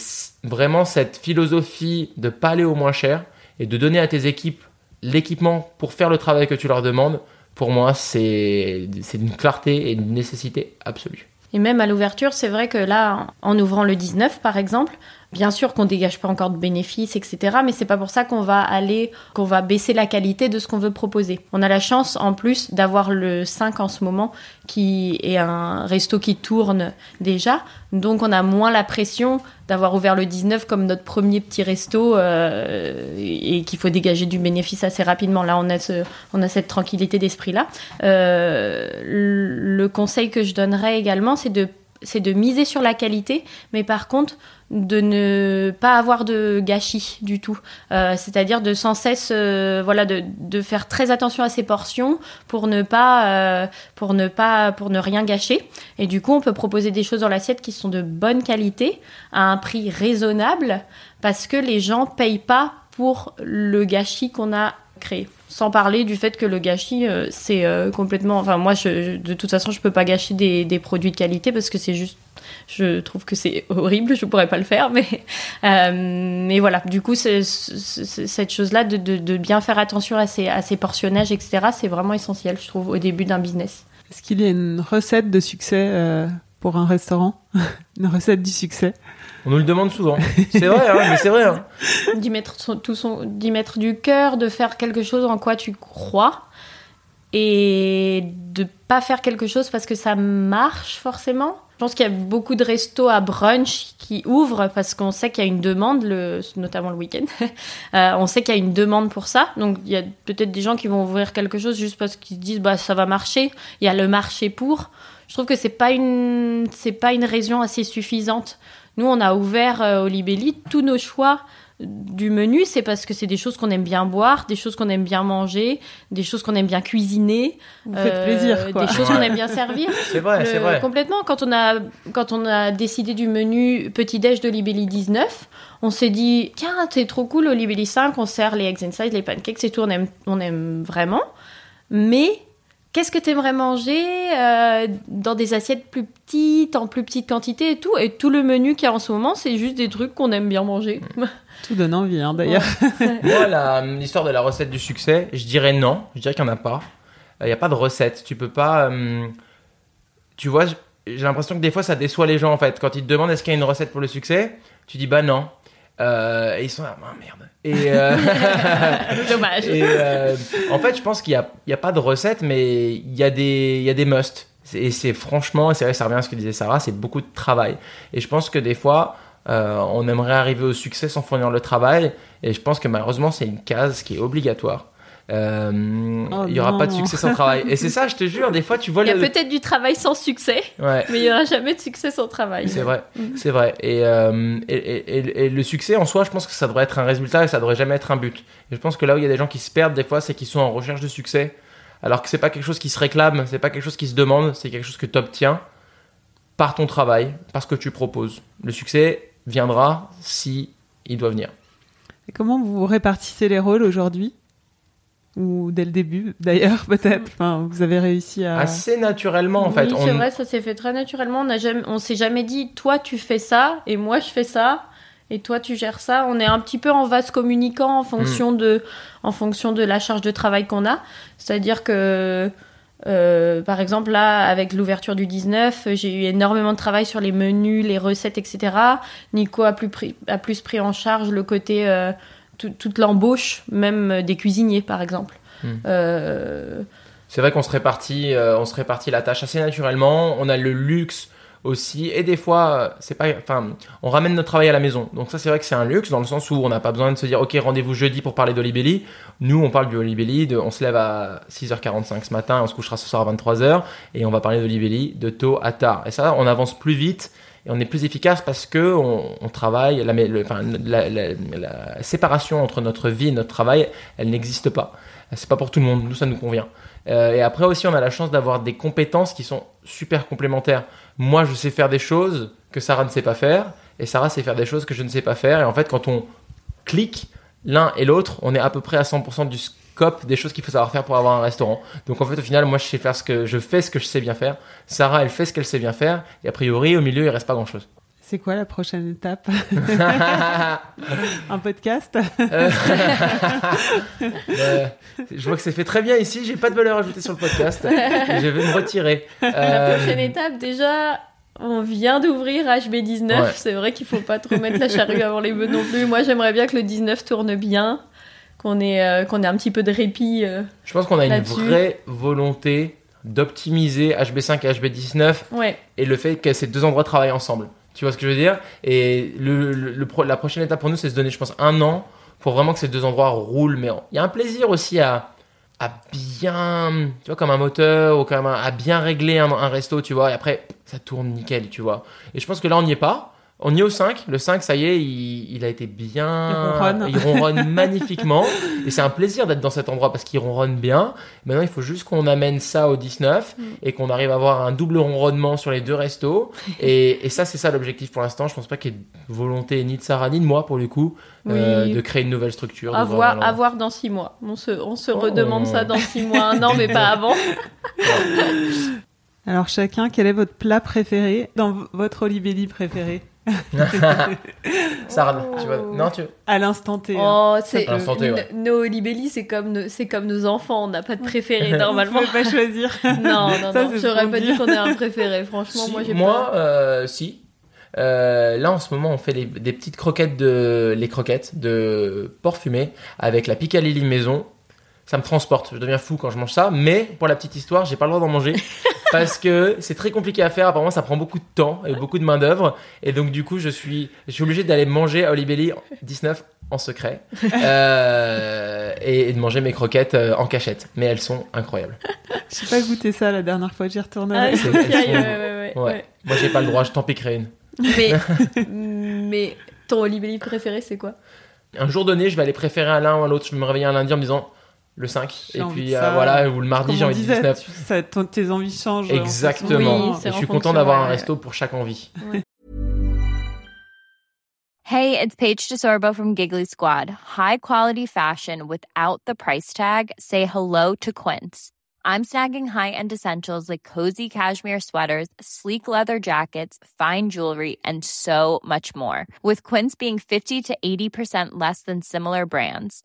vraiment, cette philosophie de pas aller au moins cher et de donner à tes équipes l'équipement pour faire le travail que tu leur demandes, pour moi, c'est c'est d'une clarté et d'une nécessité absolue. Et même à l'ouverture, c'est vrai que là, en ouvrant le 19 par exemple, bien sûr qu'on dégage pas encore de bénéfices, etc. Mais c'est pas pour ça qu'on va aller, qu'on va baisser la qualité de ce qu'on veut proposer. On a la chance en plus d'avoir le 5 en ce moment, qui est un resto qui tourne déjà. Donc on a moins la pression d'avoir ouvert le 19 comme notre premier petit resto euh, et qu'il faut dégager du bénéfice assez rapidement. Là, on a, ce- on a cette tranquillité d'esprit-là. Euh, le conseil que je donnerais également, c'est de, c'est de miser sur la qualité, mais par contre, de ne pas avoir de gâchis du tout. Euh, C'est-à-dire de sans cesse, euh, voilà, de, de faire très attention à ses portions pour ne pas, euh, pour ne pas, pour ne rien gâcher. Et du coup, on peut proposer des choses dans l'assiette qui sont de bonne qualité à un prix raisonnable parce que les gens payent pas pour le gâchis qu'on a créé. Sans parler du fait que le gâchis, euh, c'est euh, complètement. Enfin, moi, je, de toute façon, je peux pas gâcher des, produits de qualité parce que c'est juste. Je trouve que c'est [LAUGHS] horrible, je pourrais pas le faire, mais, [LAUGHS] euh, mais voilà. Du coup, cette chose-là de, bien faire attention à ses, à portionnages, etc., c'est vraiment essentiel, je trouve, au début d'un business. Est-ce qu'il y a une recette de succès pour un restaurant [LAUGHS] Une recette du succès On nous le demande souvent. C'est vrai, hein, mais c'est vrai. hein. d'y mettre son- tout son d'y mettre du cœur de faire quelque chose en quoi tu crois et de pas faire quelque chose parce que ça marche forcément je pense qu'il y a beaucoup de restos à brunch qui ouvrent parce qu'on sait qu'il y a une demande, le, notamment le week-end. [LAUGHS] Euh, on sait qu'il y a une demande pour ça. Donc il y a peut-être des gens qui vont ouvrir quelque chose juste parce qu'ils se disent bah ça va marcher. Il y a le marché pour. Je trouve que c'est pas une c'est pas une raison assez suffisante. nous, on a ouvert euh, au Libelli tous nos choix du menu, c'est parce que c'est des choses qu'on aime bien boire, des choses qu'on aime bien manger, des choses qu'on aime bien cuisiner, Vous faites euh, plaisir, quoi. des choses qu'on aime bien servir. [LAUGHS] C'est vrai, c'est vrai. Complètement. Quand on a quand on a décidé du menu petit déj de Libelli 19, on s'est dit tiens c'est trop cool au Libelli 5 on sert les eggs inside, les pancakes et tout on aime on aime vraiment. Mais qu'est-ce que tu aimerais manger euh, dans des assiettes plus petites, en plus petite quantité et tout? Et tout le menu qu'il y a en ce moment c'est juste des trucs qu'on aime bien manger. [LAUGHS] Tout donne envie, hein, d'ailleurs. [LAUGHS] Moi, la- l'histoire de la recette du succès, je dirais non. Je dirais qu'il n'y en a pas. Il n'y a pas de recette. Tu peux pas. hum, tu vois, j'ai l'impression que des fois, ça déçoit les gens en fait. Quand ils te demandent est-ce qu'il y a une recette pour le succès, tu dis bah non. Euh, et ils sont là, ah, merde. Et, euh, [LAUGHS] Dommage. et, euh, en fait, je pense qu'il n'y a, a pas de recette, mais il y a des, il y a des must. C'est- Et c'est franchement, et c'est vrai, ça revient à ce que disait Sarah, c'est beaucoup de travail. Et je pense que des fois, on aimerait arriver au succès sans fournir le travail. Et je pense que malheureusement, c'est une case qui est obligatoire. Euh, Oh il n'y aura pas de succès sans travail. Et c'est ça, je te jure, des fois, tu vois Il y a le. peut-être du travail sans succès, Ouais. mais il n'y aura jamais de succès sans travail. C'est vrai, c'est vrai. Et, euh, et, et- et- le succès en soi, je pense que ça devrait être un résultat et ça devrait jamais être un but. Et je pense que là où il y a des gens qui se perdent des fois, c'est qu'ils sont en recherche de succès, alors que c'est pas quelque chose qui se réclame, c'est pas quelque chose qui se demande, c'est quelque chose que tu obtiens par ton travail, par ce que tu proposes. Le succès viendra si il doit venir. Et comment vous répartissez les rôles aujourd'hui? Ou dès le début, d'ailleurs, peut-être enfin, Vous avez réussi à... Assez naturellement en fait. Oui, On- c'est vrai, ça s'est fait très naturellement. On n'a jamais, on s'est jamais dit, toi tu fais ça et moi je fais ça et toi tu gères ça. On est un petit peu en vase communicant en Mm. fonction de, en fonction de la charge de travail qu'on a. C'est-à-dire que, euh, par exemple là, avec l'ouverture du 19, j'ai eu énormément de travail sur les menus, les recettes, etc. Nico a plus pris, a plus pris en charge le côté euh, tout- toute l'embauche, même des cuisiniers par exemple. Mm. Euh, C'est vrai qu'on se répartit, euh, on se répartit la tâche assez naturellement. On a le luxe aussi, et des fois, euh, c'est pas, enfin, on ramène notre travail à la maison. Donc ça, c'est vrai que c'est un luxe dans le sens où on n'a pas besoin de se dire, ok, rendez-vous jeudi pour parler d'Olibelli. Nous, on parle du Olibelli, de, on se lève à 6h45 ce matin, on se couchera ce soir à 23h, et on va parler d'Olibelli de tôt à tard. Et ça, on avance plus vite. Et on est plus efficace parce que on, travaille, la- la séparation entre notre vie et notre travail, elle n'existe pas. C'est pas pour tout le monde, nous ça nous convient. Euh, et après aussi, on a la chance d'avoir des compétences qui sont super complémentaires. Moi, je sais faire des choses que Sarah ne sait pas faire, et Sarah sait faire des choses que je ne sais pas faire. Et en fait, quand on clique l'un et l'autre, on est à peu près à 100% du scope des choses qu'il faut savoir faire pour avoir un restaurant. Donc en fait, au final, moi, je sais faire ce que je fais ce que je sais bien faire. Sarah, elle fait ce qu'elle sait bien faire, et a priori, au milieu, il reste pas grand-chose. C'est quoi la prochaine étape [LAUGHS] Un podcast Euh, [LAUGHS] euh, je vois que c'est fait très bien ici. J'ai pas de valeur ajoutée sur le podcast. Je vais me retirer. La Euh, prochaine étape, déjà, on vient d'ouvrir HB19. Ouais. C'est vrai qu'il faut pas trop mettre la charrue avant les bœufs non plus. Moi, j'aimerais bien que le 19 tourne bien, qu'on ait, euh, qu'on ait un petit peu de répit. euh. Je pense qu'on a une Là-dessus. vraie volonté d'optimiser HB5 et HB19 Ouais, et le fait que ces deux endroits travaillent ensemble. Tu vois ce que je veux dire? Et le, le- le pro- la prochaine étape pour nous, c'est de se donner, je pense, un an pour vraiment que ces deux endroits roulent. Mais il y a un plaisir aussi à, à bien, tu vois, comme un moteur ou comme un- à bien régler un, un resto, tu vois. Et après, ça tourne nickel, tu vois. Et je pense que là, on n'y est pas. On y est au 5. Le 5, ça y est, il, il a été bien. Il ronronne. Il ronronne [LAUGHS] magnifiquement. Et c'est un plaisir d'être dans cet endroit parce qu'il ronronne bien. Maintenant, il faut juste qu'on amène ça au 19 et qu'on arrive à avoir un double ronronnement sur les deux restos. [LAUGHS] Et, et ça, c'est ça l'objectif pour l'instant. Je pense pas qu'il y ait de volonté ni de Sarah ni de moi, pour le coup, euh, de créer une nouvelle structure. à voir, à dans six mois. On se, on se Oh. redemande ça dans six mois, un an, mais pas [LAUGHS] avant. Alors chacun, quel est votre plat préféré dans votre Olibelli préféré? [LAUGHS] Sarah, tu vois. Non, tu. À l'instant T. hein. Oh, c'est À l'instant T, ouais. nos libelli, c'est comme nos, c'est comme nos enfants. On n'a pas de préféré [LAUGHS] normalement. pouvez pas choisir. [LAUGHS] non, non, Ça, non. J'aurais pas dit. qu'on ait un préféré. Franchement, Si, moi j'ai moi, pas. euh, si. Euh, là, en ce moment, on fait des, des petites croquettes de, les croquettes de porc fumé avec la picalilli maison. Ça me transporte. Je deviens fou quand je mange ça. Mais pour la petite histoire, j'ai pas le droit d'en manger [LAUGHS] parce que c'est très compliqué à faire. Apparemment, ça prend beaucoup de temps et beaucoup de main d'œuvre. Et donc, du coup, je suis, je suis obligé d'aller manger à Olibelli 19 en secret euh, et, et de manger mes croquettes euh, en cachette. Mais elles sont incroyables. [LAUGHS] J'ai pas goûté ça la dernière fois, j'y retournerai. Ah, sont- ouais, ouais, ouais, Ouais. ouais. Moi, j'ai pas le droit. Je t'en piquerai une. Mais, [LAUGHS] Mais ton Olibelli préféré, c'est quoi? Un jour donné, je vais aller préférer à l'un ou à l'autre. Je vais me réveiller un lundi en me disant le 5. J'ai Et puis euh, voilà, ou le mardi, j'ai envie de disait, 19. tu- ça- ton- tes envies changent. en fonction- Exactement. Oui, et je suis en content d'avoir un resto pour chaque envie. Hey, it's Paige DeSorbo from Giggly Squad. High quality fashion without the price tag. Say hello to Quince. I'm snagging high-end essentials like cozy cashmere sweaters, sleek leather jackets, fine jewelry, and so much more. With Quince being 50 to 80% less than similar brands.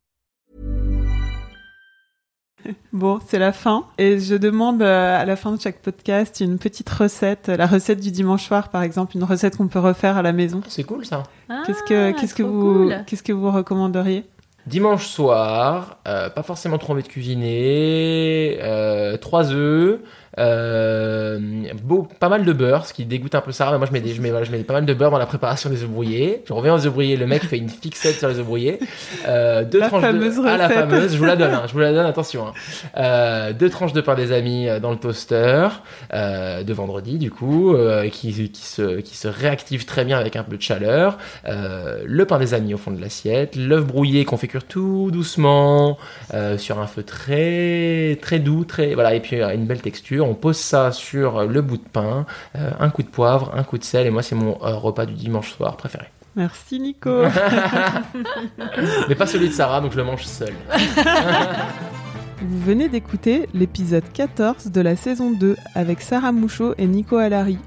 [LAUGHS] Bon, c'est la fin. Et je demande euh, à la fin de chaque podcast une petite recette. La recette du dimanche soir, par exemple, une recette qu'on peut refaire à la maison. C'est cool ça. Qu'est-ce que, Ah, qu'est-ce que trop vous, cool. qu'est-ce que vous recommanderiez? Dimanche soir, euh, pas forcément trop envie de cuisiner, euh, trois œufs, beau, pas mal de beurre, ce qui dégoûte un peu ça. Mais moi, je mets, des, je, mets, voilà, je mets pas mal de beurre dans la préparation des œufs brouillés. Je reviens aux œufs brouillés, le mec fait une fixette sur les œufs brouillés. Euh, deux La tranches fameuse de, ah, la recette. fameuse, je vous la donne, hein, je vous la donne, attention. Hein. Euh, deux tranches de pain des amis euh, dans le toaster euh, de vendredi, du coup, euh, qui, qui, se, qui se réactive très bien avec un peu de chaleur. Euh, le pain des amis au fond de l'assiette, l'œuf brouillé qu'on fait cuire tout doucement euh, sur un feu très très doux, très voilà, et puis euh, une belle texture. On pose ça sur le bout de pain, euh, un coup de poivre, un coup de sel, et moi c'est mon euh, repas du dimanche soir préféré. Merci Nico. [LAUGHS] Mais pas celui de Sarah, donc je le mange seul. [LAUGHS] Vous venez d'écouter l'épisode 14 de la saison 2 avec Sarah Mouchot et Nico Alari.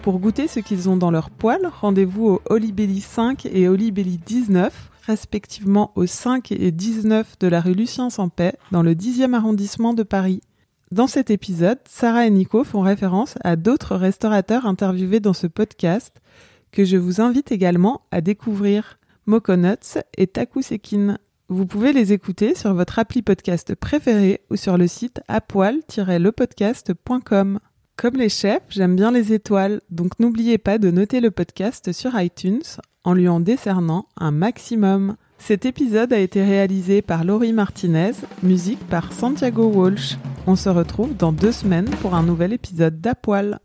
Pour goûter ce qu'ils ont dans leur poêle, rendez-vous au Olibelli 5 et Olibelli 19, respectivement au 5 et 19 de la rue Lucien Sampay, dans le 10e arrondissement de Paris. Dans cet épisode, Sarah et Nico font référence à d'autres restaurateurs interviewés dans ce podcast que je vous invite également à découvrir, Moconuts et Takusekin. Vous pouvez les écouter sur votre appli podcast préféré ou sur le site apoil-lepodcast.com. Comme les chefs, j'aime bien les étoiles, donc n'oubliez pas de noter le podcast sur iTunes en lui en décernant un maximum. Cet épisode a été réalisé par Laurie Martinez, musique par Santiago Walsh. On se retrouve dans deux semaines pour un nouvel épisode d'Apoil.